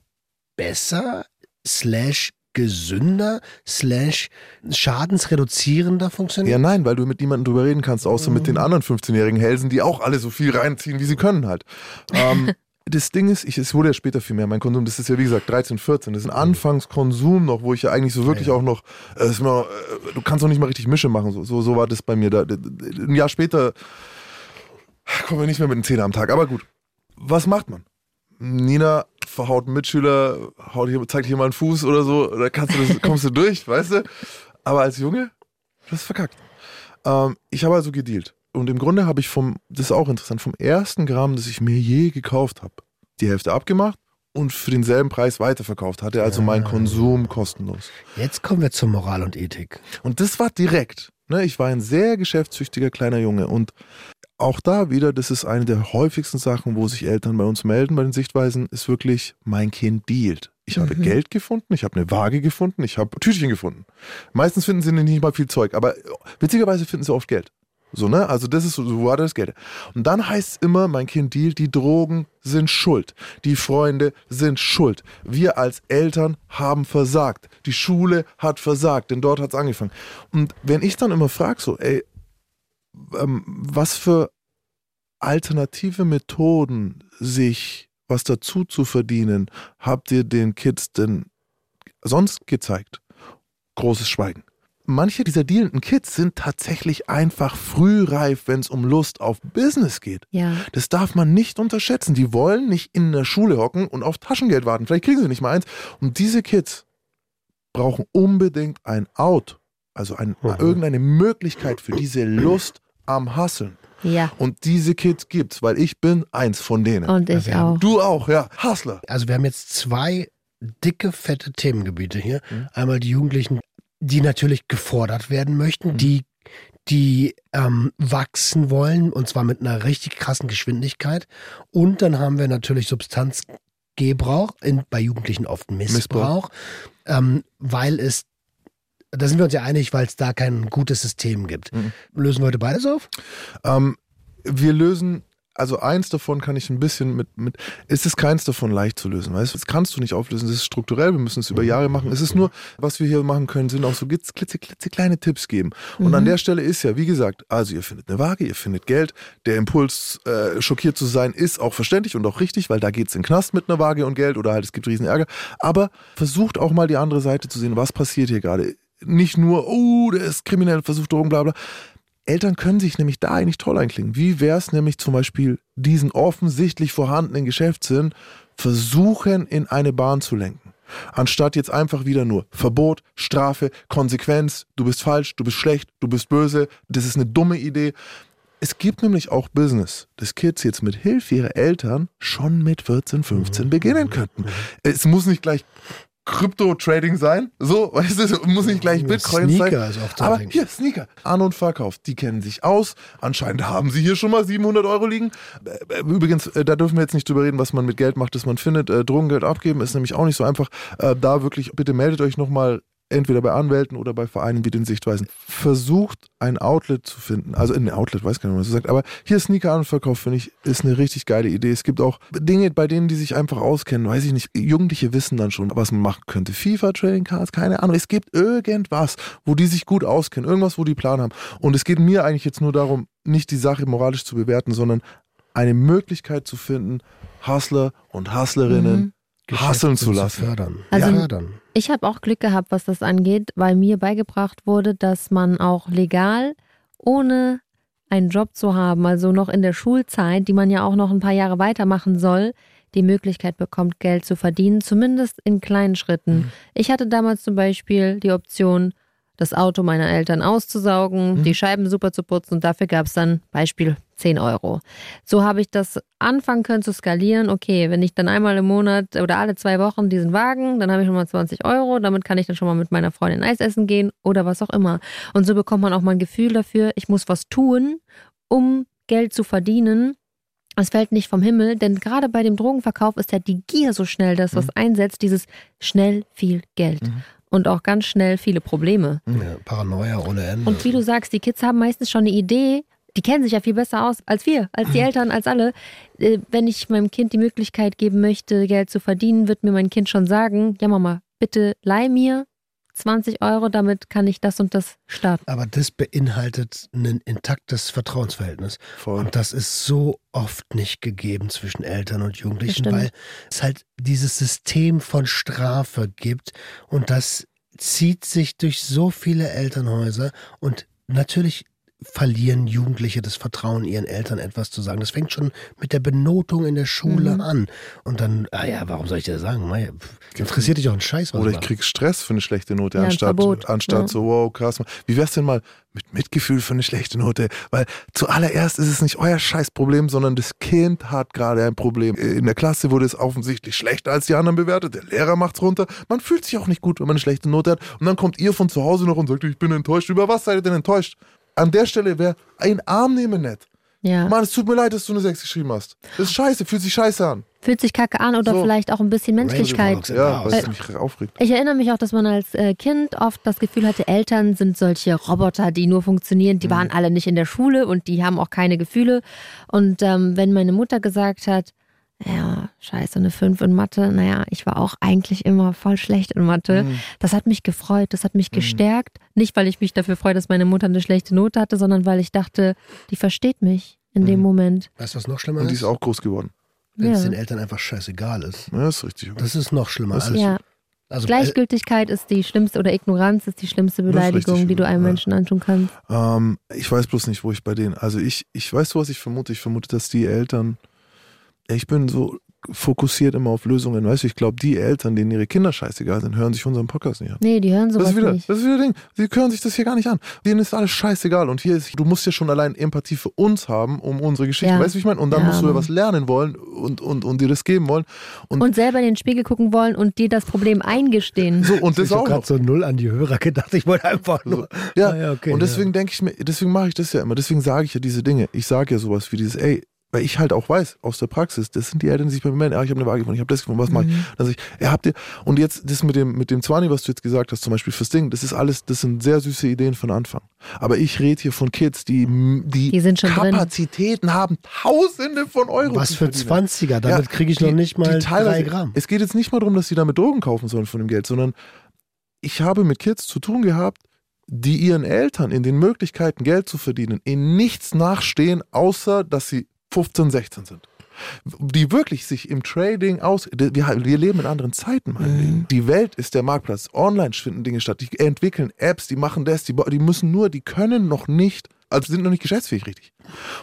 besser slash gesünder slash schadensreduzierender ja, funktioniert? nein, weil du mit niemandem drüber reden kannst, außer mit den anderen 15-jährigen Helsen, die auch alle so viel reinziehen, wie sie können halt. Ähm, <laughs> das Ding ist, ich, es wurde ja später viel mehr. Mein Konsum, das ist ja wie gesagt 13, 14. Das ist ein Anfangskonsum noch, wo ich ja eigentlich so wirklich Ja. auch noch, äh, mir, äh, du kannst noch nicht mal richtig Mische machen. So, so, so war das bei mir. Da, ein Jahr später kommen wir nicht mehr mit den Zähnen am Tag. Aber gut, was macht man? Nina verhaut einen Mitschüler, haut hier, zeigt hier mal einen Fuß oder so, da kannst du das, <laughs> kommst du durch, weißt du? Aber als Junge, das ist verkackt. Ähm, ich habe also gedealt. Und im Grunde habe ich vom, das ist auch interessant, vom ersten Gramm, das ich mir je gekauft habe, die Hälfte abgemacht und für denselben Preis weiterverkauft. Hatte also mein Konsum kostenlos. Jetzt kommen wir zur Moral und Ethik. Und das war direkt. Ne? Ich war ein sehr geschäftstüchtiger kleiner Junge und auch da wieder, das ist eine der häufigsten Sachen, wo sich Eltern bei uns melden, bei den Sichtweisen, ist wirklich, mein Kind dealt. Ich habe Mhm. Geld gefunden, ich habe eine Waage gefunden, ich habe Tütchen gefunden. Meistens finden sie nicht mal viel Zeug, aber witzigerweise finden sie oft Geld. So, ne? Also das ist so, so war das Geld. Und dann heißt es immer, mein Kind dealt, die Drogen sind schuld. Die Freunde sind schuld. Wir als Eltern haben versagt. Die Schule hat versagt, denn dort hat es angefangen. Und wenn ich dann immer frage, so, ey, was für alternative Methoden, sich was dazu zu verdienen, habt ihr den Kids denn sonst gezeigt? Großes Schweigen. Manche dieser dealenden Kids sind tatsächlich einfach frühreif, wenn es um Lust auf Business geht. Ja. Das darf man nicht unterschätzen. Die wollen nicht in der Schule hocken und auf Taschengeld warten. Vielleicht kriegen sie nicht mal eins. Und diese Kids brauchen unbedingt ein Out, also ein, Mhm. irgendeine Möglichkeit für diese Lust am Hasseln. Ja. Und diese Kids gibt's, weil ich bin eins von denen. Und ich haben- auch. Du auch, ja. Hustler. Also wir haben jetzt zwei dicke, fette Themengebiete hier. Mhm. Einmal die Jugendlichen, die natürlich gefordert werden möchten, Mhm. die, die ähm, wachsen wollen und zwar mit einer richtig krassen Geschwindigkeit. Und dann haben wir natürlich Substanzgebrauch, in, bei Jugendlichen oft Missbrauch, Ähm, weil es, da sind wir uns ja einig, weil es da kein gutes System gibt. Mhm. Lösen wir heute beides auf? Ähm, wir lösen, also eins davon kann ich ein bisschen mit, mit es ist keins davon leicht zu lösen, weißt du? Das kannst du nicht auflösen, das ist strukturell, wir müssen es über Jahre machen. Es ist nur, was wir hier machen können, sind auch so glitz, klitze, klitze kleine Tipps geben. Und an der Stelle ist ja, wie gesagt, also ihr findet eine Waage, ihr findet Geld, der Impuls, äh, schockiert zu sein, ist auch verständlich und auch richtig, weil da geht's in den Knast mit einer Waage und Geld oder halt es gibt riesen Ärger. Aber versucht auch mal die andere Seite zu sehen, was passiert hier gerade. Nicht nur, oh, der ist kriminell, versucht Drogen, bla bla. Eltern können sich nämlich da eigentlich toll einklingen. Wie wäre es nämlich zum Beispiel, diesen offensichtlich vorhandenen Geschäftssinn versuchen in eine Bahn zu lenken? Anstatt jetzt einfach wieder nur Verbot, Strafe, Konsequenz, du bist falsch, du bist schlecht, du bist böse, das ist eine dumme Idee. Es gibt nämlich auch Business, das Kids jetzt mit Hilfe ihrer Eltern schon mit 14, 15 beginnen könnten. Es muss nicht gleich Krypto-Trading sein, so, <laughs> weißt du, muss nicht gleich Bitcoin sein. Sneaker ist auch da, Aber hier, Sneaker. An- und Verkauf, die kennen sich aus. Anscheinend haben sie hier schon mal 700 Euro liegen. Äh, Übrigens, äh, da dürfen wir jetzt nicht drüber reden, was man mit Geld macht, das man findet. Äh, Drogengeld abgeben ist nämlich auch nicht so einfach. Äh, Da wirklich, bitte meldet euch nochmal entweder bei Anwälten oder bei Vereinen wie den Sichtweisen. Versucht ein Outlet zu finden. Also ein Outlet, weiß gar nicht, was man so sagt. Aber hier Sneaker an- und Verkauf, finde ich, ist eine richtig geile Idee. Es gibt auch Dinge, bei denen die sich einfach auskennen. Weiß ich nicht. Jugendliche wissen dann schon, was man machen könnte. FIFA, Trading Cards, keine Ahnung. Es gibt irgendwas, wo die sich gut auskennen. Irgendwas, wo die Plan haben. Und es geht mir eigentlich jetzt nur darum, nicht die Sache moralisch zu bewerten, sondern eine Möglichkeit zu finden, Hustler und Hustlerinnen hasseln zu lassen. Fördern. Also- ja, fördern. Ich habe auch Glück gehabt, was das angeht, weil mir beigebracht wurde, dass man auch legal, ohne einen Job zu haben, also noch in der Schulzeit, die man ja auch noch ein paar Jahre weitermachen soll, die Möglichkeit bekommt, Geld zu verdienen, zumindest in kleinen Schritten. Ich hatte damals zum Beispiel die Option, das Auto meiner Eltern auszusaugen, die Scheiben super zu putzen und dafür gab es dann Beispiel 10 Euro. So habe ich das anfangen können zu skalieren. Okay, wenn ich dann einmal im Monat oder alle zwei Wochen diesen Wagen, dann habe ich schon mal 20 Euro. Damit kann ich dann schon mal mit meiner Freundin Eis essen gehen oder was auch immer. Und so bekommt man auch mal ein Gefühl dafür, ich muss was tun, um Geld zu verdienen. Es fällt nicht vom Himmel, denn gerade bei dem Drogenverkauf ist ja die Gier so schnell, dass was einsetzt, dieses schnell viel Geld. Und auch ganz schnell viele Probleme. Ja, Paranoia ohne Ende. Und wie du sagst, die Kids haben meistens schon eine Idee, die kennen sich ja viel besser aus als wir, als die Eltern, als alle. Äh, Wenn ich meinem Kind die Möglichkeit geben möchte, Geld zu verdienen, wird mir mein Kind schon sagen, ja Mama, bitte leih mir 20 Euro, damit kann ich das und das starten. Aber das beinhaltet ein intaktes Vertrauensverhältnis. Voll. Und das ist so oft nicht gegeben zwischen Eltern und Jugendlichen, weil es halt dieses System von Strafe gibt und das zieht sich durch so viele Elternhäuser und natürlich verlieren Jugendliche das Vertrauen, ihren Eltern etwas zu sagen. Das fängt schon mit der Benotung in der Schule Mhm. an. Und dann, ah ja, warum soll ich dir sagen? Mei, Interessiert dich auch ein Scheiß, was Oder ich krieg Stress für eine schlechte Note, Ja, anstatt, Verbot. anstatt Ja. so, wow, krass. Wie wär's denn mal mit Mitgefühl für eine schlechte Note? Weil zuallererst ist es nicht euer Scheißproblem, sondern das Kind hat gerade ein Problem. In der Klasse wurde es offensichtlich schlechter als die anderen bewertet. Der Lehrer macht's runter. Man fühlt sich auch nicht gut, wenn man eine schlechte Note hat. Und dann kommt ihr von zu Hause noch und sagt, ich bin enttäuscht. Über was seid ihr denn enttäuscht? An der Stelle wäre ein Arm nehmen nett. Ja. Mann, es tut mir leid, dass du eine 6 geschrieben hast. Das ist scheiße, fühlt sich scheiße an. Fühlt sich kacke an oder So. vielleicht auch ein bisschen Menschlichkeit. Ja, weil es mich aufregt. Ich erinnere mich auch, dass man als äh, Kind oft das Gefühl hatte, Eltern sind solche Roboter, die nur funktionieren. Die waren alle nicht in der Schule und die haben auch keine Gefühle. Und ähm, wenn meine Mutter gesagt hat, ja, scheiße, eine 5 in Mathe, naja, ich war auch eigentlich immer voll schlecht in Mathe. Das hat mich gefreut, das hat mich gestärkt. Nicht, weil ich mich dafür freue, dass meine Mutter eine schlechte Note hatte, sondern weil ich dachte, die versteht mich in dem Moment. Weißt du, was noch schlimmer Und die ist? ist auch groß geworden. Wenn es Ja. den Eltern einfach scheißegal ist. Ja, ist richtig. Das ist noch schlimmer. Das ist- Ja, also, Gleichgültigkeit ist die schlimmste oder Ignoranz ist die schlimmste Das ist Beleidigung, richtig die du einem ja. Menschen antun kannst. Ähm, ich weiß bloß nicht, wo ich bei denen. Also ich, ich weiß, was ich vermute. Ich vermute, dass die Eltern. Ich bin so fokussiert immer auf Lösungen. Weißt du, ich glaube, die Eltern, denen ihre Kinder scheißegal sind, hören sich unseren Podcast nicht an. Nee, die hören Das sowas ist wieder, nicht. das ist wieder Ding. Sie hören sich das hier gar nicht an. Denen ist alles scheißegal. Und hier ist, du musst ja schon allein Empathie für uns haben, um unsere Geschichte. Ja. Weißt du, wie ich meine? Und dann Ja, musst du ja was lernen wollen und, und, und dir das geben wollen. Und, Und selber in den Spiegel gucken wollen und dir das Problem eingestehen. so, und das ich habe auch gerade noch. so null an die Hörer gedacht. Ich wollte einfach nur. Ja, Ah, ja, okay, und deswegen ja. denke ich mir, deswegen mache ich das ja immer. Deswegen sage ich ja diese Dinge. Ich sage ja sowas wie dieses, ey, weil ich halt auch weiß aus der Praxis, das sind die Eltern, die sich bei mir melden, ja, ich habe eine Waage gefunden, ich habe das gefunden, was mache ich? Dann sag ich, ja, habt ihr, und jetzt das mit dem, mit dem Zwani, was du jetzt gesagt hast, zum Beispiel fürs Ding, das ist alles, das sind sehr süße Ideen von Anfang. Aber ich rede hier von Kids, die, die, Die sind schon drin. Kapazitäten haben, Tausende von Euro. Was für verdienen. 20er? Damit Ja, kriege ich die- noch nicht mal drei Gramm. Es geht jetzt nicht mal darum, dass sie damit Drogen kaufen sollen von dem Geld, sondern ich habe mit Kids zu tun gehabt, die ihren Eltern in den Möglichkeiten, Geld zu verdienen, in nichts nachstehen, außer dass sie 15, 16 sind. Die wirklich sich im Trading aus. Wir, wir leben in anderen Zeiten, mein Leben. Die Welt ist der Marktplatz. Online finden Dinge statt. Die entwickeln Apps, die machen das, die, die müssen nur, die können noch nicht, also sind noch nicht geschäftsfähig richtig.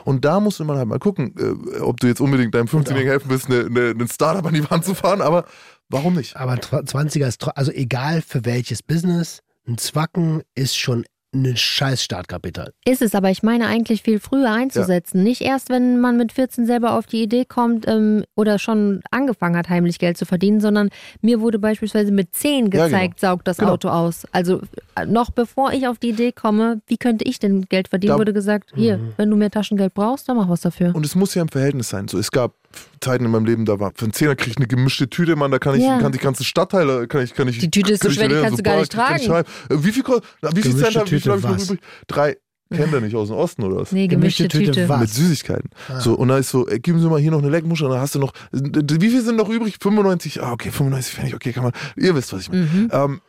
Und da muss man halt mal gucken, äh, ob du jetzt unbedingt deinem 15-Jährigen helfen willst, eine, eine, einen Startup an die Wand zu fahren, aber warum nicht? Aber tw- 20er ist, also egal für welches Business, ein Zwacken ist schon ein scheiß Startkapital. Ist es, aber ich meine eigentlich viel früher einzusetzen. Nicht erst, wenn man mit 14 selber auf die Idee kommt ähm, oder schon angefangen hat, heimlich Geld zu verdienen, sondern mir wurde beispielsweise mit 10 Ja, gezeigt, saugt das Genau. Auto aus. Also äh, noch bevor ich auf die Idee komme, wie könnte ich denn Geld verdienen, Da- wurde gesagt, hier, Mhm. wenn du mehr Taschengeld brauchst, dann mach was dafür. Und es muss ja im Verhältnis sein. So, es gab Zeiten in meinem Leben, da war für einen Zehner kriege ich eine gemischte Tüte, Mann, da kann ich, Ja. kann die ganzen Stadtteile, kann ich, kann ich. Die Tüte ist so schwer, die kannst du gar nicht tragen. schreiben. Äh, Wie viel, wie viel Cent habe ich noch was? übrig? Drei. Kennt ihr nicht aus dem Osten oder was? Nee, gemischte, Gemischte Tüte Tüte. was? Mit Süßigkeiten. Ah. So, und dann ist so, ey, geben Sie mal hier noch eine Leckmuschel, und dann hast du noch, wie viel sind noch übrig? 95, ah, okay, 95 Pfennig, okay, kann man, ihr wisst, was ich meine. Mhm. Ähm,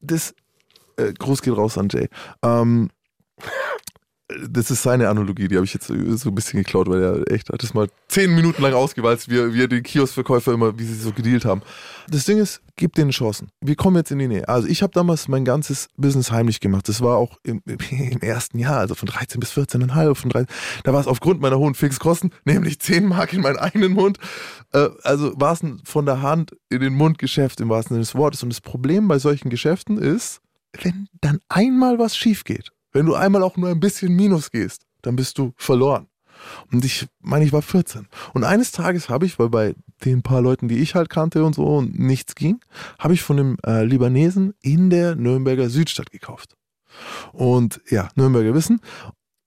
das, äh, Gruß geht raus an Jay. Ähm, das ist seine Analogie, die habe ich jetzt so ein bisschen geklaut, weil er echt hat das mal zehn Minuten lang ausgewalzt, wie, er den Kioskverkäufer immer, wie sie so gedealt haben. Das Ding ist, gib denen Chancen. Wir kommen jetzt in die Nähe. Also ich habe damals mein ganzes Business heimlich gemacht. Das war auch im, <laughs> im ersten Jahr, also von 13 bis 14,5. Von 13, da war es aufgrund meiner hohen Fixkosten, <laughs> nämlich 10 Mark in meinen eigenen Mund. Äh, also war es ein von der Hand in den Mund Geschäft im wahrsten Sinne des Wortes. Und das Problem bei solchen Geschäften ist, wenn dann einmal was schief geht, wenn du einmal auch nur ein bisschen Minus gehst, dann bist du verloren. Und ich meine, ich war 14. Und eines Tages habe ich, weil bei den paar Leuten, die ich halt kannte und so und nichts ging, habe ich von einem äh, Libanesen in der Nürnberger Südstadt gekauft. Und ja, Nürnberger wissen,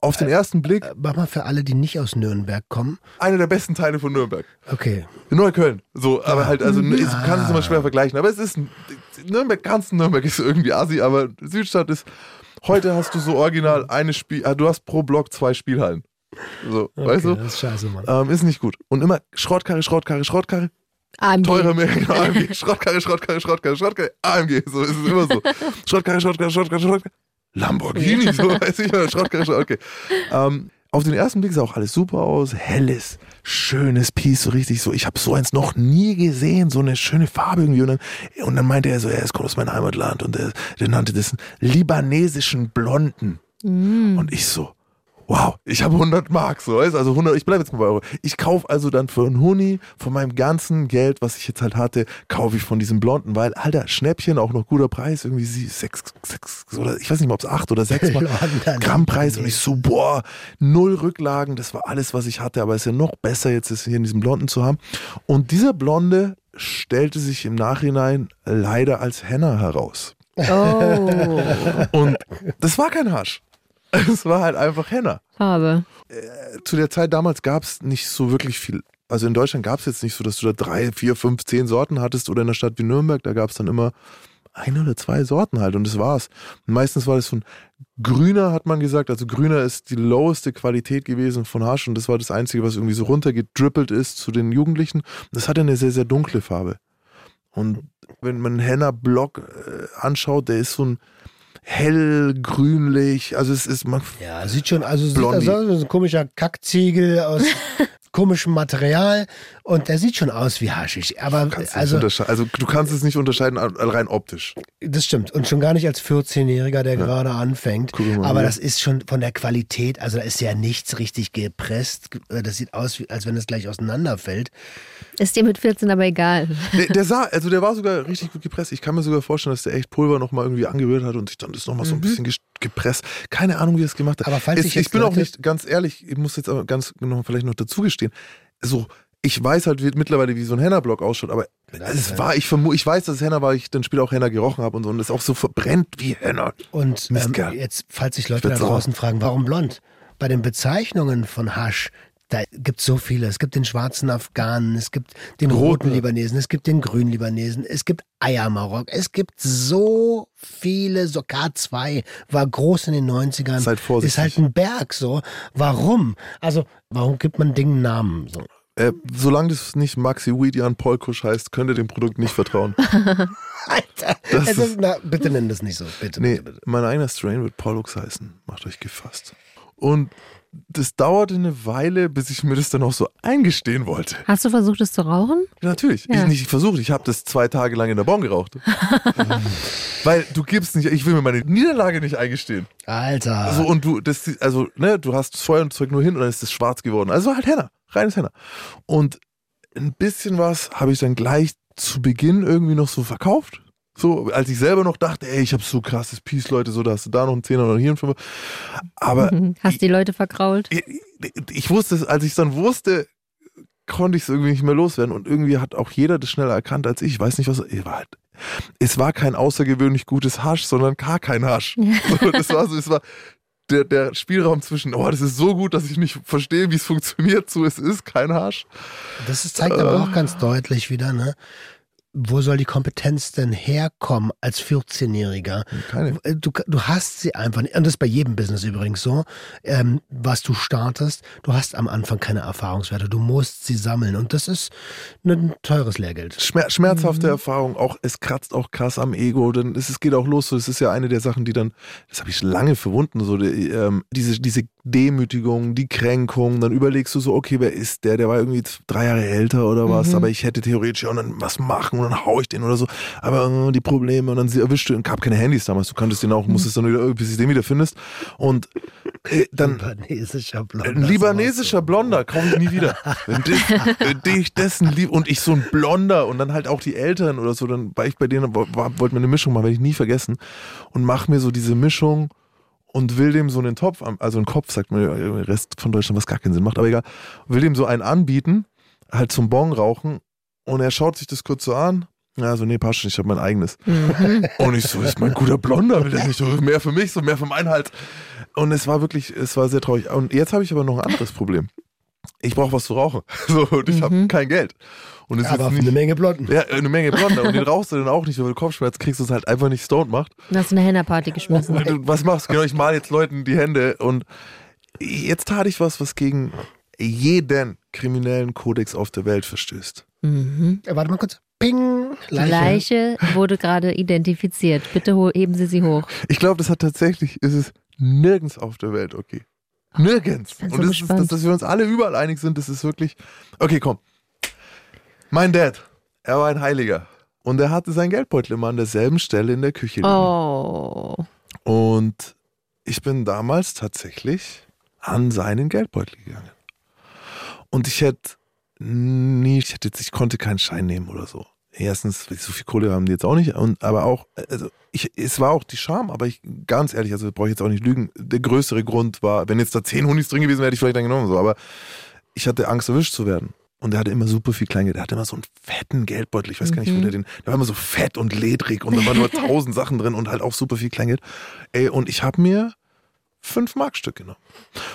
auf den ersten Blick Äh, Mach mal für alle, die nicht aus Nürnberg kommen. einer der besten Teile von Nürnberg. Okay. Neukölln. So, aber halt, also ich kann es immer Ah. schwer vergleichen. Aber es ist Nürnberg, ganz Nürnberg ist irgendwie Asi, aber Südstadt ist. Heute hast du so original eine Spiel, ah, du hast pro Block zwei Spielhallen. So, okay weißt du? Das ist scheiße, Mann. Ähm, ist nicht gut. Und immer Schrottkarre, Schrottkarre, Schrottkarre, AMG. teurer mehr, genau, AMG, Schrottkarre, Schrottkarre, Schrottkarre, Schrottkarre, AMG, so ist es immer so. Schrottkarre, Schrottkarre, Schrottkarre, Schrottkarre, Lamborghini, so weiß ich, Schrottkarre, Schrottkarre, okay. Ähm, auf den ersten Blick sah auch alles super aus, helles, schönes Piece, so richtig so, ich habe so eins noch nie gesehen, so eine schöne Farbe irgendwie. Und dann, und dann meinte er so, er kommt aus meinem Heimatland. Und er, der nannte das einen libanesischen Blonden. Und ich so, wow, ich habe 100 Mark, so, weißt, also 100, ich bleibe jetzt mal bei Euro. Ich kaufe also dann für einen Huni von meinem ganzen Geld, was ich jetzt halt hatte, kaufe ich von diesem Blonden, weil, alter, Schnäppchen, auch noch guter Preis, irgendwie sie, sechs, sechs, oder ich weiß nicht mal, ob es acht oder sechs <laughs> mal. Grammpreis und ich so, boah, null Rücklagen, das war alles, was ich hatte, aber es ist ja noch besser, jetzt es hier in diesem Blonden zu haben. Und dieser Blonde stellte sich im Nachhinein leider als Henna heraus. Oh. Und das war kein Hasch. <laughs> Es war halt einfach Henna. Farbe. Zu der Zeit damals gab es nicht so wirklich viel. Also in Deutschland gab es jetzt nicht so, dass du da drei, vier, fünf, zehn Sorten hattest oder in einer Stadt wie Nürnberg, da gab es dann immer eine oder zwei Sorten halt und das war's. Und meistens war das von grüner, hat man gesagt. Also grüner ist die loweste Qualität gewesen von Hasch und das war das Einzige, was irgendwie so runtergedrippelt ist zu den Jugendlichen. Das hatte eine sehr, sehr dunkle Farbe. Und wenn man einen Henna Block äh, anschaut, der ist so ein hellgrünlich, also es ist, man, Ja, sieht schon, also sieht also aus, so ein komischer Kackziegel aus <laughs> komischem Material und der sieht schon aus wie Haschisch. Aber kannst also, also du kannst es nicht unterscheiden rein optisch. das stimmt. Und schon gar nicht als 14-Jähriger, der gerade anfängt. Mal Aber hier. das ist schon von der Qualität, also da ist ja nichts richtig gepresst. Das sieht aus, wie, als wenn es gleich auseinanderfällt. Ist dir mit 14 aber egal. Der, der sah, also der war sogar richtig gut gepresst. Ich kann mir sogar vorstellen, dass der echt Pulver nochmal irgendwie angerührt hat und sich dann das nochmal so ein bisschen ges- gepresst. Keine Ahnung, wie er es gemacht hat. Mhm. Aber falls es, ich jetzt bin auch nicht, ganz ehrlich, ich muss jetzt aber ganz noch vielleicht noch dazu gestehen, so, ich weiß halt wie, mittlerweile, wie so ein Henna-Block ausschaut, aber es war, ich vermute, ich weiß, dass es Henna war, weil ich dann später auch Henna gerochen habe und so und es auch so verbrennt wie Henna. Und ähm, jetzt, falls sich Leute da draußen fragen, warum blond? Bei den Bezeichnungen von Hasch, da gibt es so viele. Es gibt den schwarzen Afghanen, es gibt den roten. Libanesen, es gibt den grünen Libanesen, es gibt Eiermarok, es gibt so viele, so K2 war groß in den 90ern. Seid vorsichtig. Ist halt ein Berg so. Warum? Also, warum gibt man Dingen Namen? So. Äh, solange das nicht Maxi Weedian Polkusch heißt, könnt ihr dem Produkt nicht vertrauen. <laughs> Alter, Das ist- ist, na, bitte nenn das nicht so. Bitte, Nee, bitte, bitte. mein eigener Strain wird Pollux heißen. Macht euch gefasst. Und das dauerte eine Weile, bis ich mir das dann auch so eingestehen wollte. Hast du versucht, es zu rauchen? Natürlich. Ja. Ich nicht versucht, ich habe das zwei Tage lang in der Bon geraucht. <laughs> Weil du gibst nicht, ich will mir meine Niederlage nicht eingestehen. Alter. Also und du, das, also, ne, du hast das Feuer und Zeug nur hin und dann ist es schwarz geworden. Also halt Henna, reines Henna. Und ein bisschen was habe ich dann gleich zu Beginn irgendwie noch so verkauft. So, als ich selber noch dachte, ey, ich habe so krasses Peace, Leute, so, da hast du da noch einen Zehner oder hier einen Fünfer. Aber. <laughs> Hast die Leute verkrault? ich, ich wusste es, als ich es dann wusste, konnte ich es irgendwie nicht mehr loswerden. Und irgendwie hat auch jeder das schneller erkannt als ich. Ich weiß nicht, was. Es war, halt, es war kein außergewöhnlich gutes Hasch, sondern gar kein Hasch. <laughs> So, das war so, es war der, der Spielraum zwischen, oh, das ist so gut, dass ich nicht verstehe, wie es funktioniert, zu es ist kein Hasch. Das ist, zeigt aber auch ganz deutlich wieder, ne? Wo soll die Kompetenz denn herkommen als 14-Jähriger? Keine. Du, du hast sie einfach nicht. Und das ist bei jedem Business übrigens so. Ähm, was du startest, du hast am Anfang keine Erfahrungswerte. Du musst sie sammeln. Und das ist ein teures Lehrgeld. Schmer schmerzhafte Erfahrung, auch es kratzt auch krass am Ego, denn es, es geht auch los. So, das ist ja eine der Sachen, die dann, das habe ich lange verwunden, so die, ähm, diese, diese Demütigung, die Kränkung. Dann überlegst du so, okay, wer ist der? Der war irgendwie drei Jahre älter oder was, Mhm. aber ich hätte theoretisch auch dann was machen und dann hau ich den oder so. Aber äh, die Probleme und dann sie erwischt du, und gab keine Handys damals, du kanntest den auch, musstest dann wieder, bis du den wieder findest. Und äh, dann Libanesischer Blond. ein libanesischer Blonder, kaum nie wieder. Wenn dich, wenn dich dessen lieb und ich so ein Blonder und dann halt auch die Älteren oder so, dann war ich bei denen, wollte mir eine Mischung machen, werde ich nie vergessen. Und mach mir so diese Mischung und will dem so einen Topf, also einen Kopf, sagt man, ja, der Rest von Deutschland, was gar keinen Sinn macht, aber egal, will dem so einen anbieten, halt zum Bon rauchen und er schaut sich das kurz so an. Ja, so, nee, passt schon, ich habe mein eigenes. Mhm. Und ich so, ist mein guter Blonder, will der nicht so mehr für mich, so mehr für meinen Hals. Und es war wirklich, es war sehr traurig. Und jetzt habe ich aber noch ein anderes Problem. Ich brauche was zu rauchen. <laughs> So, und ich habe Mhm. kein Geld. Und es Aber ist eine nicht, Menge Blonden. ja, eine Menge Blonder. Und den <laughs> rauchst du dann auch nicht, weil du Kopfschmerzen kriegst und es halt einfach nicht stoned macht. Du hast eine Henna-Party geschmissen. Und du, was machst du? Genau, ich mal jetzt Leuten die Hände. Und jetzt tat ich was, was gegen jeden kriminellen Kodex auf der Welt verstößt. Mhm. Äh, Warte mal kurz. Ping. Die Leiche wurde gerade identifiziert. Bitte heben Sie sie hoch. Ich glaube, das hat tatsächlich, ist es nirgends auf der Welt okay. Nirgends. so Und das ist, dass, dass wir uns alle überall einig sind, das ist wirklich. Okay, komm. Mein Dad, er war ein Heiliger. Und er hatte sein Geldbeutel immer an derselben Stelle in der Küche liegen. Oh. Und ich bin damals tatsächlich an seinen Geldbeutel gegangen. Und ich hätte nie, ich hätte jetzt, ich konnte keinen Schein nehmen oder so. Erstens, so viel Kohle haben die jetzt auch nicht. Und, aber auch, also ich, es war auch die Scham, aber ich, ganz ehrlich, also brauche ich jetzt auch nicht lügen. Der größere Grund war, wenn jetzt da zehn Hunis drin gewesen wäre, hätte ich vielleicht dann genommen, so. Aber ich hatte Angst, erwischt zu werden. Und er hatte immer super viel Kleingeld. Er hatte immer so einen fetten Geldbeutel. Ich weiß gar nicht, wo Mhm. der den. Der war immer so fett und ledrig und da waren nur <laughs> tausend Sachen drin und halt auch super viel Kleingeld. Ey, und ich habe mir fünf Markstück genommen.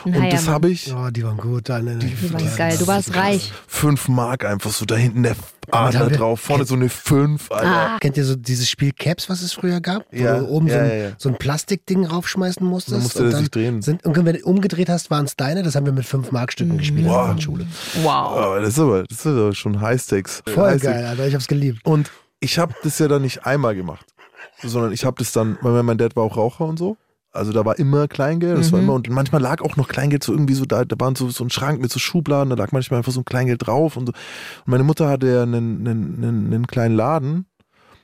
Und Naja, das Mann. habe ich Oh, die waren gut. Deine, Die waren geil. Du warst reich. fünf Mark einfach so da hinten der Damit Adler drauf, vorne so eine fünf, Alter. Ah, Kennt ihr so dieses Spiel Caps, was es früher gab? Wo Ja, du oben so, ja, ein, ja, ja. so ein Plastikding raufschmeißen musstest. Dann musste und der sich drehen. Sind, und wenn du umgedreht hast, waren es deine. Das haben wir mit fünf Markstücken gespielt in Boah. der Grundschule. wow. Das ist aber, das ist aber schon High Stakes. Voll High geil, Alter. Ich hab's geliebt. Und ich habe das ja dann nicht einmal gemacht, sondern ich habe das dann, weil mein Dad war auch Raucher und so. Also da war immer Kleingeld, das war Mhm. immer, und manchmal lag auch noch Kleingeld so irgendwie so, da, da war so, so ein Schrank mit so Schubladen, da lag manchmal einfach so ein Kleingeld drauf und so. Und meine Mutter hatte ja einen, einen, einen, einen kleinen Laden,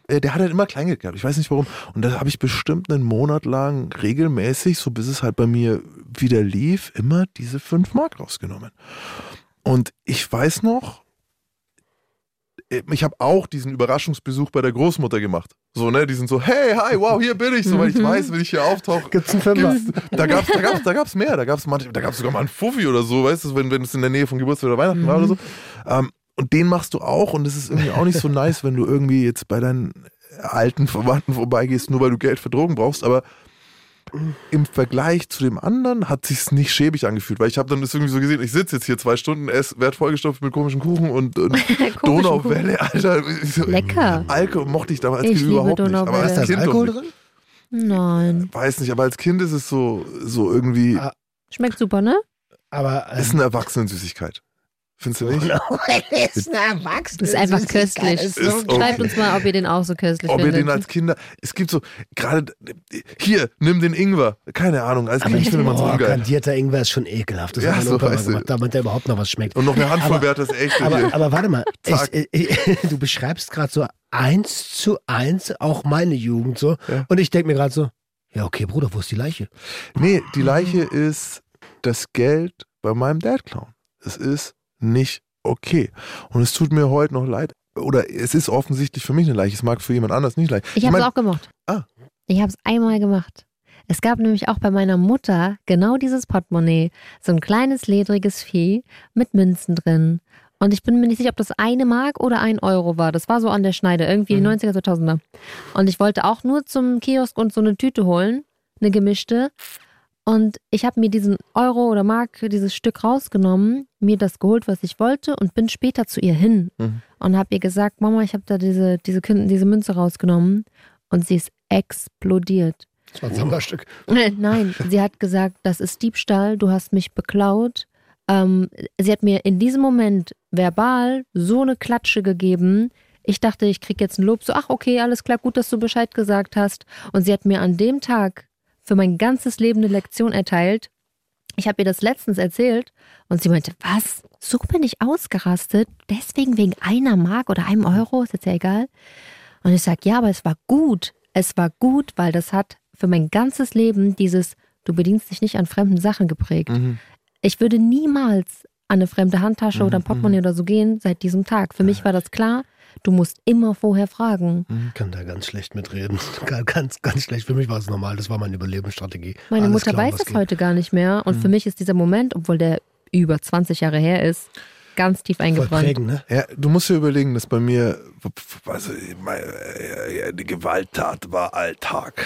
äh, der hat halt immer Kleingeld gehabt, ich weiß nicht warum. Und da habe ich bestimmt einen Monat lang regelmäßig, so bis es halt bei mir wieder lief, immer diese 5 Mark rausgenommen. Und ich weiß noch, ich habe auch diesen Überraschungsbesuch bei der Großmutter gemacht. So, ne, die sind so, hey, hi, wow, hier bin ich, so, weil ich weiß, wenn ich hier auftauche. Gibt's einen Fünfer? Da gab's, da gab's, da gab's mehr, da gab's manch, da gab's sogar mal einen Fuffi oder so, weißt du, wenn, wenn es in der Nähe von Geburtstag oder Weihnachten war oder so. Ähm, und den machst du auch und es ist irgendwie auch nicht so nice, wenn du irgendwie jetzt bei deinen alten Verwandten vorbeigehst, nur weil du Geld für Drogen brauchst, aber im Vergleich zu dem anderen hat sich's nicht schäbig angefühlt, weil ich habe dann das irgendwie so gesehen, ich sitze jetzt hier zwei Stunden, esse, werd vollgestopft mit komischen Kuchen und, und <laughs> Donauwelle, Alter. <laughs> Lecker. Alkohol mochte ich damals als Ich überhaupt nicht. Aber als Ist da Kind Alkohol drin? Nein. Weiß nicht, aber als Kind ist es so, so irgendwie, Ah. Schmeckt super, ne? Aber äh, ist eine Erwachsenensüßigkeit. Findest du nicht? <laughs> ist ein Erwachsener. Das ist einfach köstlich. Ist Ist so okay. Schreibt uns mal, ob ihr den auch so köstlich Ob ihr findet. den als Kinder, es gibt so, gerade, hier, nimm den Ingwer. Keine Ahnung, als Aber Kind ich findet finde, man es ungeil. kandierter Ingwer ist schon ekelhaft. Das Ja, hat mein so Opa weißt du. gemacht, damit da überhaupt noch was schmeckt. Und noch eine Handvoll Aber- wäre das echt. Aber, hier. aber warte mal, ich, ich, <laughs> du beschreibst gerade so eins zu eins auch meine Jugend so. Ja. Und ich denke mir gerade so, ja okay, Bruder, wo ist die Leiche? Nee, die Leiche ist das Geld bei meinem Dad klauen. Es ist nicht okay. Und es tut mir heute noch leid. Oder es ist offensichtlich für mich eine Leiche. Es mag für jemand anders nicht leicht. Ich habe es auch gemacht. Ah. Ich habe es einmal gemacht. Es gab nämlich auch bei meiner Mutter genau dieses Portemonnaie. So ein kleines, ledriges Vieh mit Münzen drin. Und ich bin mir nicht sicher, ob das eine Mark oder ein Euro war. Das war so an der Schneide, irgendwie Mhm. 90er, 2000er. Und ich wollte auch nur zum Kiosk und so eine Tüte holen, eine gemischte. Und ich habe mir diesen Euro oder Mark, dieses Stück rausgenommen, mir das geholt, was ich wollte und bin später zu ihr hin Mhm. und habe ihr gesagt, Mama, ich habe da diese, diese, diese Münze rausgenommen und sie ist explodiert. Das war ein Samba-Stück. Äh, <laughs> Nein, sie hat gesagt, das ist Diebstahl, du hast mich beklaut. Ähm, sie hat mir in diesem Moment verbal so eine Klatsche gegeben. Ich dachte, ich krieg jetzt ein Lob, so, ach okay, alles klar, gut, dass du Bescheid gesagt hast. Und sie hat mir an dem Tag für mein ganzes Leben eine Lektion erteilt. Ich habe ihr das letztens erzählt und sie meinte, was? So bin ich ausgerastet, deswegen wegen einer Mark oder einem Euro, ist jetzt ja egal. Und ich sage, ja, aber es war gut. Es war gut, weil das hat für mein ganzes Leben dieses, du bedienst dich nicht an fremden Sachen geprägt. Mhm. Ich würde niemals an eine fremde Handtasche oder ein Portemonnaie oder so gehen seit diesem Tag. Für mich war das klar, du musst immer vorher fragen. Ich kann da ganz schlecht mitreden. <laughs> Ganz, ganz, schlecht. Für mich war es normal. Das war meine Überlebensstrategie. Meine Alles Mutter klauen, weiß das geht. heute gar nicht mehr. Und für mich ist dieser Moment, obwohl der über 20 Jahre her ist, ganz tief eingebrannt. prägend, ne? Ja, du musst dir überlegen, dass bei mir, also, meine, die Gewalttat war Alltag.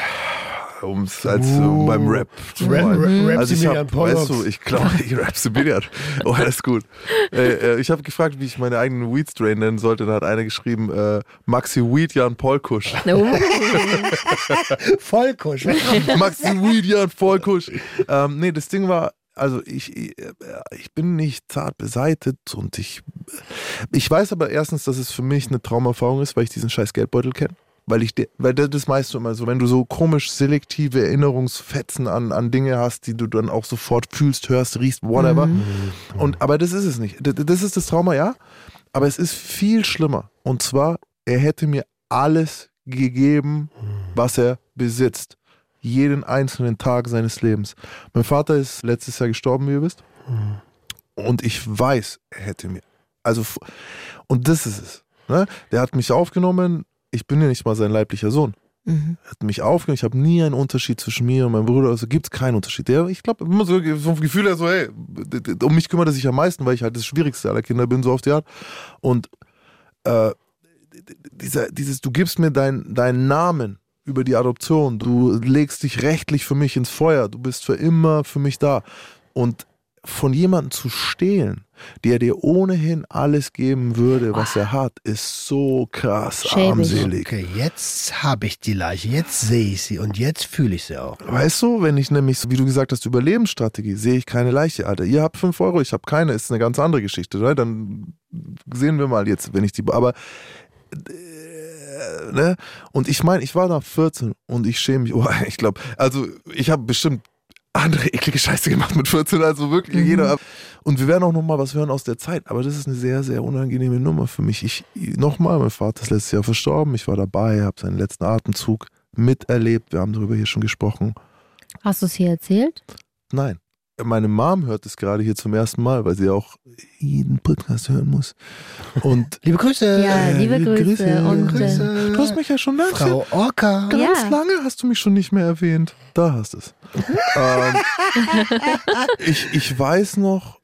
Um's als um beim Rap zu Rap-. Rap- also ich hab, weißt du, ich glaube, ich rap Sibirian. Oh, alles gut. Äh, äh, ich habe gefragt, wie ich meine eigenen Weed Strain nennen sollte. Da hat einer geschrieben, äh, Maxi Weed Jan Polkusch. Oh. <laughs> Vollkusch. Maxi Weed Jan Polkusch. Ähm, nee, das Ding war, also ich, ich, äh, ich bin nicht zart beseitet und ich, ich weiß aber erstens, dass es für mich eine Traumerfahrung ist, weil ich diesen scheiß Geldbeutel kenne. Weil ich, weil das, meist du immer so, wenn du so komisch selektive Erinnerungsfetzen an, an Dinge hast, die du dann auch sofort fühlst, hörst, riechst, whatever. Und, aber das ist es nicht. Das ist das Trauma, ja. Aber es ist viel schlimmer. Und zwar, er hätte mir alles gegeben, was er besitzt. Jeden einzelnen Tag seines Lebens. Mein Vater ist letztes Jahr gestorben, wie ihr wisst. Und ich weiß, er hätte mir. Also, und das ist es. Ne? Der hat mich aufgenommen. Ich bin ja nicht mal sein leiblicher Sohn. Mhm. Er hat mich aufgenommen. Ich habe nie einen Unterschied zwischen mir und meinem Bruder. Also gibt es keinen Unterschied. Der, ich glaube, immer so vom Gefühl her so, hey, um mich kümmert er sich am meisten, weil ich halt das Schwierigste aller Kinder bin, so auf die Art. Und äh, dieser, dieses, du gibst mir dein, deinen Namen über die Adoption. Du legst dich rechtlich für mich ins Feuer. Du bist für immer für mich da. Und von jemandem zu stehlen, der dir ohnehin alles geben würde, was er hat, ist so krass Schäbig. armselig. Okay, jetzt habe ich die Leiche, jetzt sehe ich sie und jetzt fühle ich sie auch. Weißt du, wenn ich nämlich, wie du gesagt hast, Überlebensstrategie, sehe ich keine Leiche, Alter. Ihr habt 5 Euro, ich habe keine, ist eine ganz andere Geschichte. Ne? Dann sehen wir mal jetzt, wenn ich die. Aber. Äh, ne? Und ich meine, ich war da 14 und ich schäme mich. Oh, <laughs> ich glaube, also ich habe bestimmt andere eklige Scheiße gemacht mit 14, also wirklich jeder. Und wir werden auch nochmal was hören aus der Zeit, aber das ist eine sehr, sehr unangenehme Nummer für mich. Ich, nochmal, mein Vater ist letztes Jahr verstorben, ich war dabei, habe seinen letzten Atemzug miterlebt, wir haben darüber hier schon gesprochen. Hast du es hier erzählt? Nein. Meine Mom hört es gerade hier zum ersten Mal, weil sie auch jeden Podcast hören muss. Und <laughs> Liebe Grüße. Ja, liebe Grüße. Und, äh, Grüße. du hast mich ja schon erzählt. Frau Orca. Ganz Ja. lange hast du mich schon nicht mehr erwähnt. Da hast du es. <laughs> ähm, ich, ich weiß noch,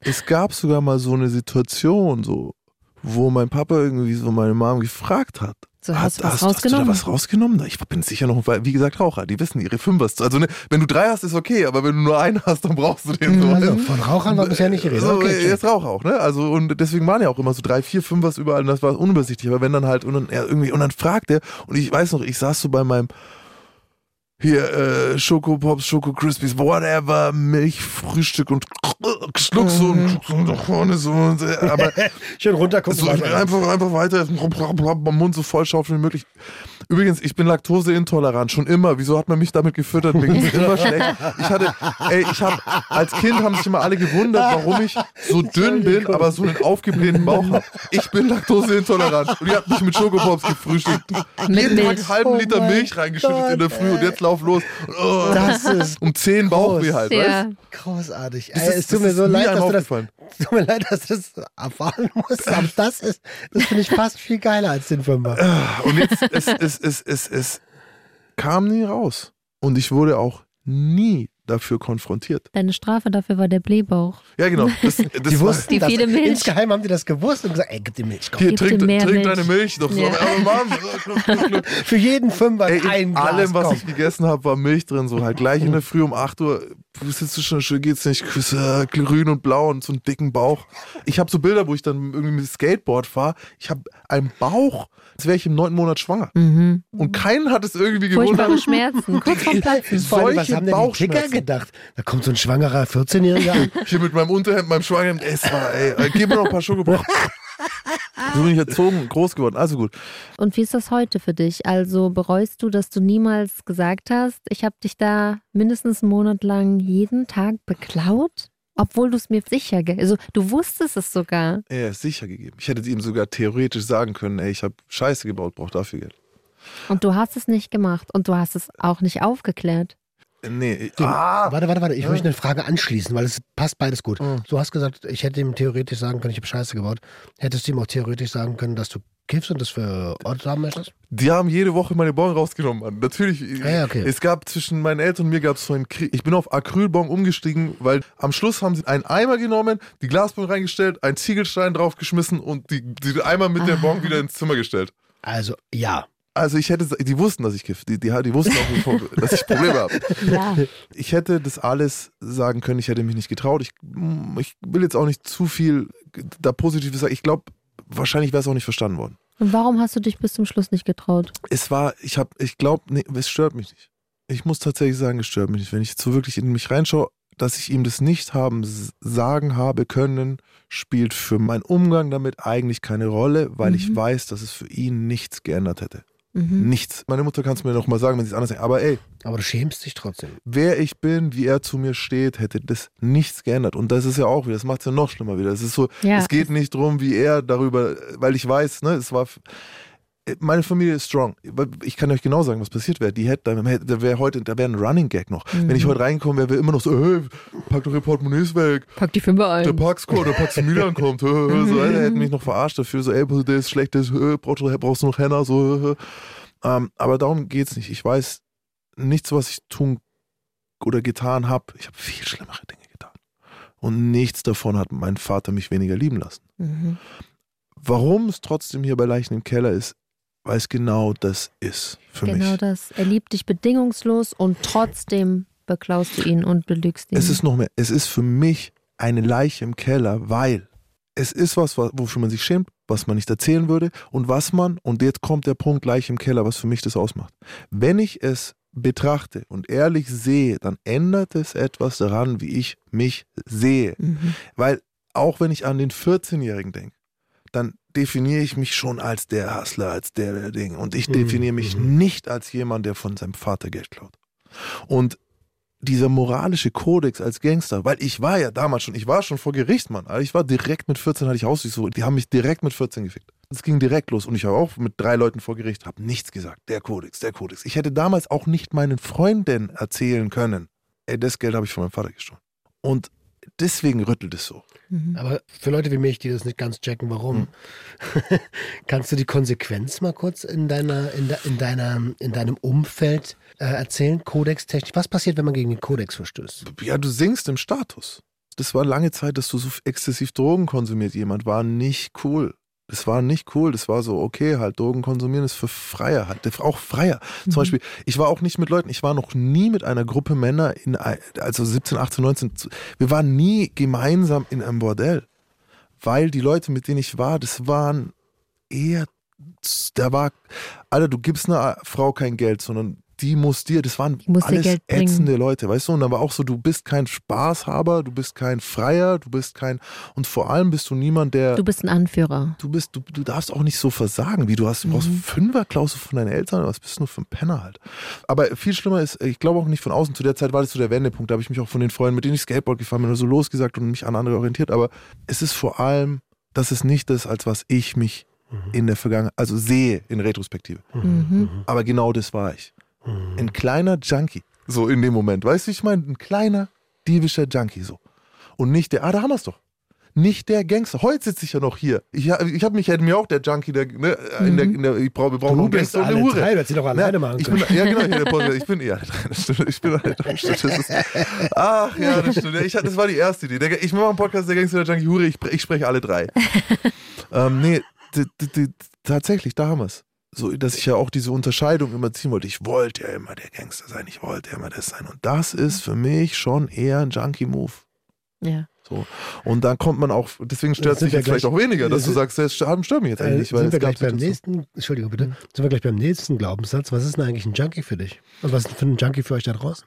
es gab sogar mal so eine Situation, so, wo mein Papa irgendwie so meine Mom gefragt hat. So, hast du was hast, hast du da rausgenommen? was rausgenommen? Ich bin sicher noch, weil, wie gesagt, Raucher, die wissen ihre Fünfers. Also ne, wenn du drei hast, ist okay, aber wenn du nur einen hast, dann brauchst du den so. Also von Rauchern war bisher nicht die Rede. So, Okay, jetzt Rauch auch, ne? Also und deswegen waren ja auch immer so drei, vier, fünf was überall und das war unübersichtlich. Aber wenn dann halt und dann er irgendwie und dann fragt er und ich weiß noch, ich saß so bei meinem hier äh, Schoko Pops, Schoko Crispies, whatever, Milchfrühstück und schluck so und guck so nach vorne so, und, äh, aber <laughs> Schön runtergucken. so, einfach, einfach weiter, am Mund so voll schaufeln wie möglich. Übrigens, ich bin laktoseintolerant, schon immer. Wieso hat man mich damit gefüttert? Mir ging's immer <laughs> schlecht. Ich hatte, ey, ich habe, als Kind haben sich immer alle gewundert, warum ich so dünn bin, aber so einen aufgeblähten Bauch habe. Ich bin laktoseintolerant. Und ihr habt mich mit Schokopops gefrühstückt. Mit Jeden Tag Milch. einen halben Oh Liter Milch reingeschüttet Gott, in der Früh und jetzt lauf los. Und, oh, Das ist um 10 Bauchweh halt, weißt Ja. großartig. Das Ey, ist- es tut das mir so leid, dass du das, tut mir leid, dass du das erfahren musst. Aber das ist, das finde ich fast viel geiler als den Fünfer. Und jetzt, es, es, es, es, es kam nie raus. Und ich wurde auch nie dafür konfrontiert. Deine Strafe dafür war der Blähbauch. Ja, genau. <laughs> Das, das Die wussten Die das. viele Milch. Insgeheim haben die das gewusst und gesagt, ey, gib die Milch, komm. Hier, Gib trink, trink Milch. deine Milch doch so. Ja. Mann. <laughs> Für jeden Fünfer Ey, ein in Glas, allem, was komm. ich gegessen habe, war Milch drin. So halt gleich in der Früh um 8 Uhr sitzt du schon, schön geht's nicht, Küsse, grün und blau und so einen dicken Bauch. Ich habe so Bilder, wo ich dann irgendwie mit Skateboard fahre. Ich habe einen Bauch, als wäre ich im neunten Monat schwanger. Mhm. Und keinen hat es irgendwie Furchtbare gewundert. Schmerzen, <laughs> kurz vorm Platzen. Vor allem, was solche haben denn die Kicker gedacht? Da kommt so ein schwangerer 14-Jähriger an. Hier mit meinem Unterhemd, meinem Schwangen, es war, ey, gib mir noch ein paar Schokobrot. <laughs> So <laughs> bin ich erzogen, groß geworden. Also gut. Und wie ist das heute für dich? Also bereust du, dass du niemals gesagt hast, ich habe dich da mindestens einen Monat lang jeden Tag beklaut? Obwohl du es mir sicher, ge- also du wusstest es sogar. Er ist sicher gegeben. Ich hätte ihm sogar theoretisch sagen können, ey, ich habe Scheiße gebaut, brauch dafür Geld. Und du hast es nicht gemacht und du hast es auch nicht aufgeklärt. Nee, Du, ah, Warte, warte, warte. Ich möchte eine Frage anschließen, weil es passt beides gut. Mhm. Du hast gesagt, ich hätte ihm theoretisch sagen können, ich habe Scheiße gebaut. Hättest du ihm auch theoretisch sagen können, dass du kiffst und das für Ort haben möchtest? die haben jede Woche meine Bon rausgenommen, Mann. Natürlich. Ah ja, okay. Es gab zwischen meinen Eltern und mir gab es so einen Krieg. Ich bin auf Acrylbon umgestiegen, weil am Schluss haben sie einen Eimer genommen, die Glasbon reingestellt, einen Ziegelstein draufgeschmissen und die, die Eimer mit der Bon wieder ins Zimmer gestellt. Also, ja. Also ich hätte, die wussten, dass ich kiff. Die, die, die wussten auch, <laughs> dass ich Probleme habe. Ja. Ich hätte das alles sagen können, ich hätte mich nicht getraut. Ich, ich will jetzt auch nicht zu viel da Positives sagen. Ich glaube, wahrscheinlich wäre es auch nicht verstanden worden. Und warum hast du dich bis zum Schluss nicht getraut? Es war, ich habe, ich glaube, nee, es stört mich nicht. Ich muss tatsächlich sagen, es stört mich nicht. Wenn ich jetzt so wirklich in mich reinschaue, dass ich ihm das nicht haben sagen habe können, spielt für meinen Umgang damit eigentlich keine Rolle, weil ich Mhm. weiß, dass es für ihn nichts geändert hätte. Mhm. Nichts. Meine Mutter kann es mir noch mal sagen, wenn sie es anders sagt. Aber ey, Aber du schämst dich trotzdem. wer ich bin, wie er zu mir steht, hätte das nichts geändert. Und das ist ja auch wieder, das macht es ja noch schlimmer wieder. Es ist so, Ja. es geht nicht darum, wie er darüber, weil ich weiß, ne, es war, meine Familie ist strong. Ich kann euch genau sagen, was passiert wäre. Die hätte, da wäre heute, da wäre ein Running Gag noch. Wenn ich heute reinkomme, wäre wir immer noch so, hey, pack doch ihr Portemonnaies weg. Pack die Fünfer Der ein. Paxco, der Maximilian kommt. hö, hö, so, er hätte mich noch verarscht dafür. So, ey, der ist schlecht, der ist, brauchst du brauchst du noch Henna. So. Ähm, aber darum geht's nicht. Ich weiß nichts, was ich tun oder getan habe. Ich habe viel schlimmere Dinge getan. Und nichts davon hat mein Vater mich weniger lieben lassen. Mhm. Warum es trotzdem hier bei Leichen im Keller ist, weil es genau das ist für genau mich. das. Er liebt dich bedingungslos und trotzdem beklaust du ihn und belügst ihn. Es ist noch mehr, es ist für mich eine Leiche im Keller, weil es ist was, wa- wofür man sich schämt, was man nicht erzählen würde und was man, und jetzt kommt der Punkt Leiche im Keller, was für mich das ausmacht. Wenn ich es betrachte und ehrlich sehe, dann ändert es etwas daran, wie ich mich sehe. Mhm. Weil auch wenn ich an den 14-Jährigen denke, dann definiere ich mich schon als der Hustler, als der, der Ding. Und ich Mhm, definiere mich nicht als jemand, der von seinem Vater Geld klaut. Und dieser moralische Kodex als Gangster, weil ich war ja damals schon, ich war schon vor Gericht, Mann. Also ich war direkt mit 14, hatte ich so, die haben mich direkt mit 14 gefickt. Es ging direkt los und ich war auch mit drei Leuten vor Gericht, habe nichts gesagt. Der Kodex, der Kodex. Ich hätte damals auch nicht meinen Freunden erzählen können, ey, das Geld habe ich von meinem Vater gestohlen. Und deswegen rüttelt es so. Mhm. Aber für Leute wie mich, die das nicht ganz checken, warum, <laughs> kannst du die Konsequenz mal kurz in deiner, in, de, in deiner, in deinem Umfeld äh, erzählen, kodextechnisch? Was passiert, wenn man gegen den Kodex verstößt? Ja, du singst im Status. Das war lange Zeit, dass du so exzessiv Drogen konsumiert. Jemand war nicht cool. Das war nicht cool. Das war so, okay, halt, Drogen konsumieren ist für Freier, halt, auch Freier. Zum Beispiel, ich war auch nicht mit Leuten, ich war noch nie mit einer Gruppe Männer in, also 17, 18, 19, zu- wir waren nie gemeinsam in einem Bordell. Weil die Leute, mit denen ich war, das waren eher, da war, Alter, du gibst einer Frau kein Geld, sondern die muss dir, das waren dir alles ätzende Leute, weißt du? Und dann war auch so, du bist kein Spaßhaber, du bist kein Freier, du bist kein, und vor allem bist du niemand, der, Du bist ein Anführer. du bist, du, du darfst auch nicht so versagen, wie du hast, du brauchst Fünferklausel von deinen Eltern, was bist du nur für ein Penner halt. Aber viel schlimmer ist, ich glaube auch nicht von außen, zu der Zeit war das so der Wendepunkt, da habe ich mich auch von den Freunden, mit denen ich Skateboard gefahren bin, so losgesagt und mich an andere orientiert, aber es ist vor allem, dass es nicht das, als was ich mich in der Vergangenheit, also sehe in Retrospektive. Mhm. Aber genau das war ich. Ein kleiner Junkie. So in dem Moment. Weißt du, ich meine? Ein kleiner, diebischer Junkie so. Und nicht der, ah, da haben wir es doch. Nicht der Gangster. Heute sitze ich ja noch hier. Ich, ich habe mich, hätte mir auch der Junkie, der, ne, in der, in der, ich brauche, wir brauchen einen Gangster und eine Hure. drei, sie doch alleine Ja, machen ich bin, ja, genau, der Podcast. Ich bin, ja, <laughs> ich bin alle drei. Ach, ja, das stimmt. Ich, das war die erste Idee. Der, ich mache einen Podcast, der Gangster, der Junkie, Hure, ich, ich spreche alle drei. ähm, nee, tatsächlich, da haben wir es. So, dass ich ja auch diese Unterscheidung immer ziehen wollte. Ich wollte ja immer der Gangster sein, ich wollte ja immer das sein. Und das ist für mich schon eher ein Junkie-Move. Ja. So. Und dann kommt man auch, deswegen stört wir jetzt vielleicht gleich- auch weniger, dass du sagst, das stört stört mich jetzt eigentlich Äh, nicht. Weil sind wir gleich beim nächsten, Entschuldigung bitte, sind wir gleich beim nächsten Glaubenssatz. Was ist denn eigentlich ein Junkie für dich? Und was ist für ein Junkie für euch da draußen?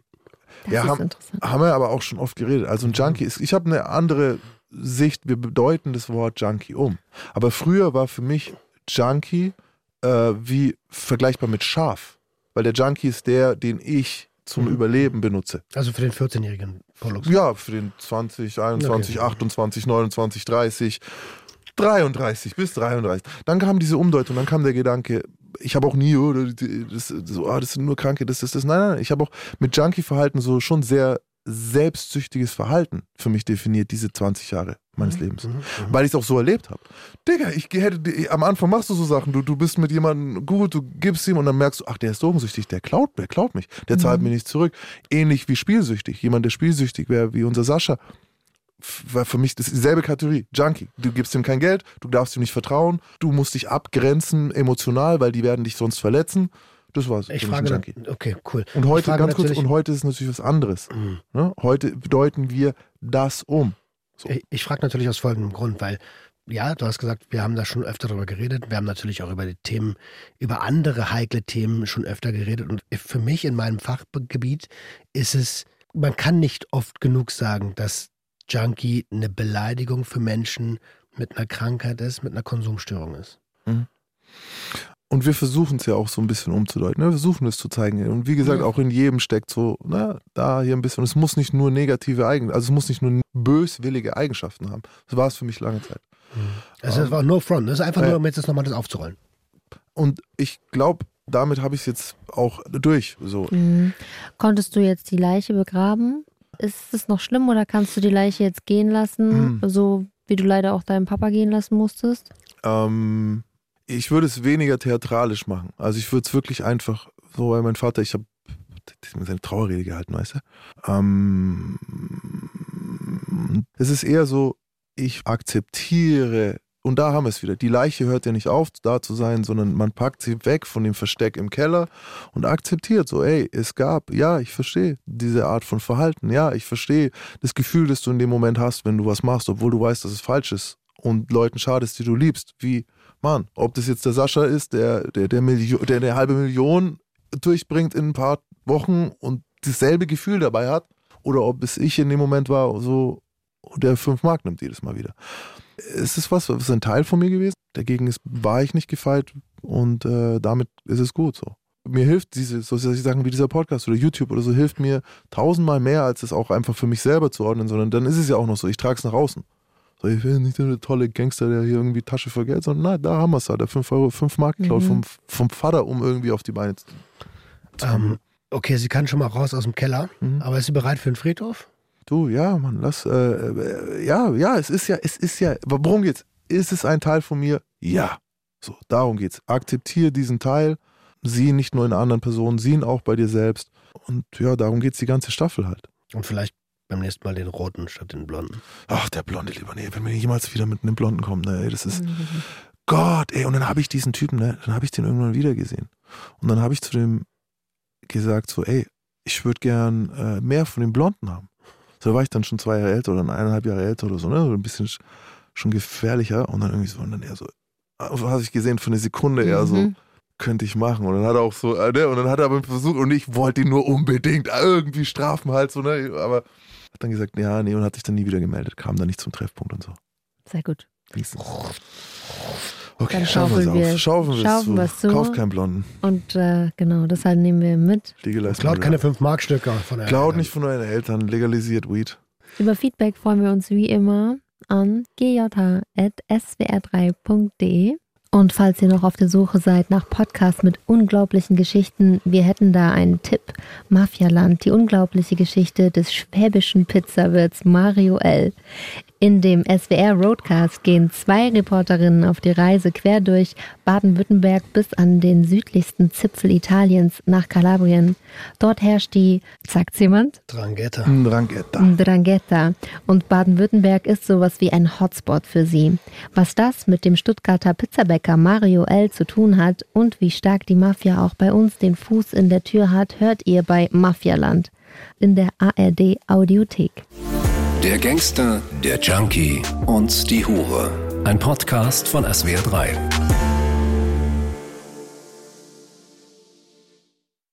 Das Ja, ist haben- interessant. Haben wir aber auch schon oft geredet. Also ein Junkie ist, ich habe eine andere Sicht, wir bedeuten das Wort Junkie um. Aber früher war für mich Junkie äh, wie vergleichbar mit Schaf. Weil der Junkie ist der, den ich zum Mhm. Überleben benutze. Also für den 14-jährigen Pollux. Ja, für den 20, 21, Okay. 28, 29, 30, 33 bis 33. Dann kam diese Umdeutung, dann kam der Gedanke, ich habe auch nie, oh, das, so, ah, das sind nur Kranke, das ist das. Nein, nein, ich habe auch mit Junkie-Verhalten so schon sehr selbstsüchtiges Verhalten für mich definiert, diese 20 Jahre meines Lebens. Mhm. Weil ich es auch so erlebt habe. Digga, ich hätte, am Anfang machst du so Sachen, du, du bist mit jemandem gut, du gibst ihm und dann merkst du, ach, der ist drogensüchtig, der klaut, der klaut mich, der zahlt mir nicht zurück. Ähnlich wie spielsüchtig. Jemand, der spielsüchtig wäre, wie unser Sascha, war für mich das ist dieselbe Kategorie. Junkie. Du gibst ihm kein Geld, du darfst ihm nicht vertrauen, du musst dich abgrenzen emotional, weil die werden dich sonst verletzen. Das war's. Ich frage, Junkie. okay, cool. Und heute, ganz kurz, und heute ist natürlich was anderes. Mhm. Ne? Heute bedeuten wir das um. So. Ich, ich frage natürlich aus folgendem Grund, weil ja, du hast gesagt, wir haben da schon öfter darüber geredet. Wir haben natürlich auch über die Themen, über andere heikle Themen schon öfter geredet. Und für mich in meinem Fachgebiet ist es, man kann nicht oft genug sagen, dass Junkie eine Beleidigung für Menschen mit einer Krankheit ist, mit einer Konsumstörung ist. Und wir versuchen es ja auch so ein bisschen umzudeuten. Ne? Wir versuchen es zu zeigen. Und wie gesagt, Ja. auch in jedem steckt so, na, da hier ein bisschen. Und es muss nicht nur negative Eigenschaften, also es muss nicht nur böswillige Eigenschaften haben. Das war es für mich lange Zeit. Also das war no front. Das ist einfach Ja. nur, um jetzt nochmal das aufzurollen. Und ich glaube, damit habe ich es jetzt auch durch. So. Mhm. Konntest du jetzt die Leiche begraben? Ist es noch schlimm oder kannst du die Leiche jetzt gehen lassen, Mhm. so wie du leider auch deinen Papa gehen lassen musstest? Ähm, ich würde es weniger theatralisch machen. Also ich würde es wirklich einfach, so weil mein Vater, ich habe seine Trauerrede gehalten, weißt du? Ähm, es ist eher so, ich akzeptiere und da haben wir es wieder. Die Leiche hört ja nicht auf, da zu sein, sondern man packt sie weg von dem Versteck im Keller und akzeptiert so, ey, es gab, ja, ich verstehe diese Art von Verhalten. Ja, ich verstehe das Gefühl, das du in dem Moment hast, wenn du was machst, obwohl du weißt, dass es falsch ist und Leuten schadest, die du liebst. Wie, Mann, ob das jetzt der Sascha ist, der, der, der, Million, der eine halbe Million durchbringt in ein paar Wochen und dasselbe Gefühl dabei hat, oder ob es ich in dem Moment war, so, der fünf Mark nimmt jedes Mal wieder es ist was, was ist ein Teil von mir gewesen. Dagegen ist, war ich nicht gefeit und äh, damit ist es gut so. Mir hilft diese, so Sachen wie dieser Podcast oder YouTube oder so, hilft mir tausendmal mehr, als es auch einfach für mich selber zu ordnen, sondern dann ist es ja auch noch so, ich trage es nach außen. So, ich will nicht der tolle Gangster, der hier irgendwie Tasche voll Geld, sondern nein, da haben wir es halt, der 5 Euro, 5 Mark geklaut mhm. vom, vom Vater, um irgendwie auf die Beine zu ähm, Okay, sie kann schon mal raus aus dem Keller, mhm. aber ist sie bereit für den Friedhof? Du, ja, Mann, lass, äh, äh, ja, ja, es ist ja, es ist ja, worum geht's? Ist es ein Teil von mir? Ja. So, darum geht's. Akzeptiere diesen Teil, sieh ihn nicht nur in anderen Personen, sieh ihn auch bei dir selbst. Und ja, darum geht's die ganze Staffel halt. Und vielleicht beim nächsten Mal den roten statt den blonden. Ach, der blonde lieber. Nee, wenn wir jemals wieder mit einem blonden kommen, ne, das ist. Mhm. Gott, ey, und dann habe ich diesen Typen, ne, dann habe ich den irgendwann wieder gesehen. Und dann habe ich zu dem gesagt, so, ey, ich würde gern äh, mehr von den Blonden haben. So war ich dann schon zwei Jahre älter oder eineinhalb Jahre älter oder so, ne? So ein bisschen schon gefährlicher. Und dann irgendwie so, und dann eher so, was habe ich gesehen, für eine Sekunde eher so, mhm. könnte ich machen. Und dann hat er auch so, äh, ne? Und dann hat er aber versucht, und ich wollte ihn nur unbedingt irgendwie strafen halt so, ne? Aber hat dann gesagt, ja, nee, und hat sich dann nie wieder gemeldet, kam dann nicht zum Treffpunkt und so. Sehr gut. Wenigstens. Okay, dann schaufeln wir, schaufeln wir schaufeln es zu. Kauf keinen Blonden. Und äh, genau, deshalb nehmen wir mit. Klaut keine 5-Mark-Stücke von euren Klaut nicht von euren Eltern, legalisiert Weed. Über Feedback freuen wir uns wie immer an gj.swr3.de. Und falls ihr noch auf der Suche seid nach Podcasts mit unglaublichen Geschichten, wir hätten da einen Tipp. Mafialand, die unglaubliche Geschichte des schwäbischen Pizzawirts Mario L. In dem SWR Roadcast gehen zwei Reporterinnen auf die Reise quer durch Baden-Württemberg bis an den südlichsten Zipfel Italiens nach Kalabrien. Dort herrscht die, sagt's jemand? Drangheta. Drangheta. Drangheta. Und Baden-Württemberg ist sowas wie ein Hotspot für sie. Was das mit dem Stuttgarter Pizzabäcker Mario L. zu tun hat und wie stark die Mafia auch bei uns den Fuß in der Tür hat, hört ihr bei Mafialand in der ARD Audiothek. Der Gangster, der Junkie und die Hure. Ein Podcast von SWR3.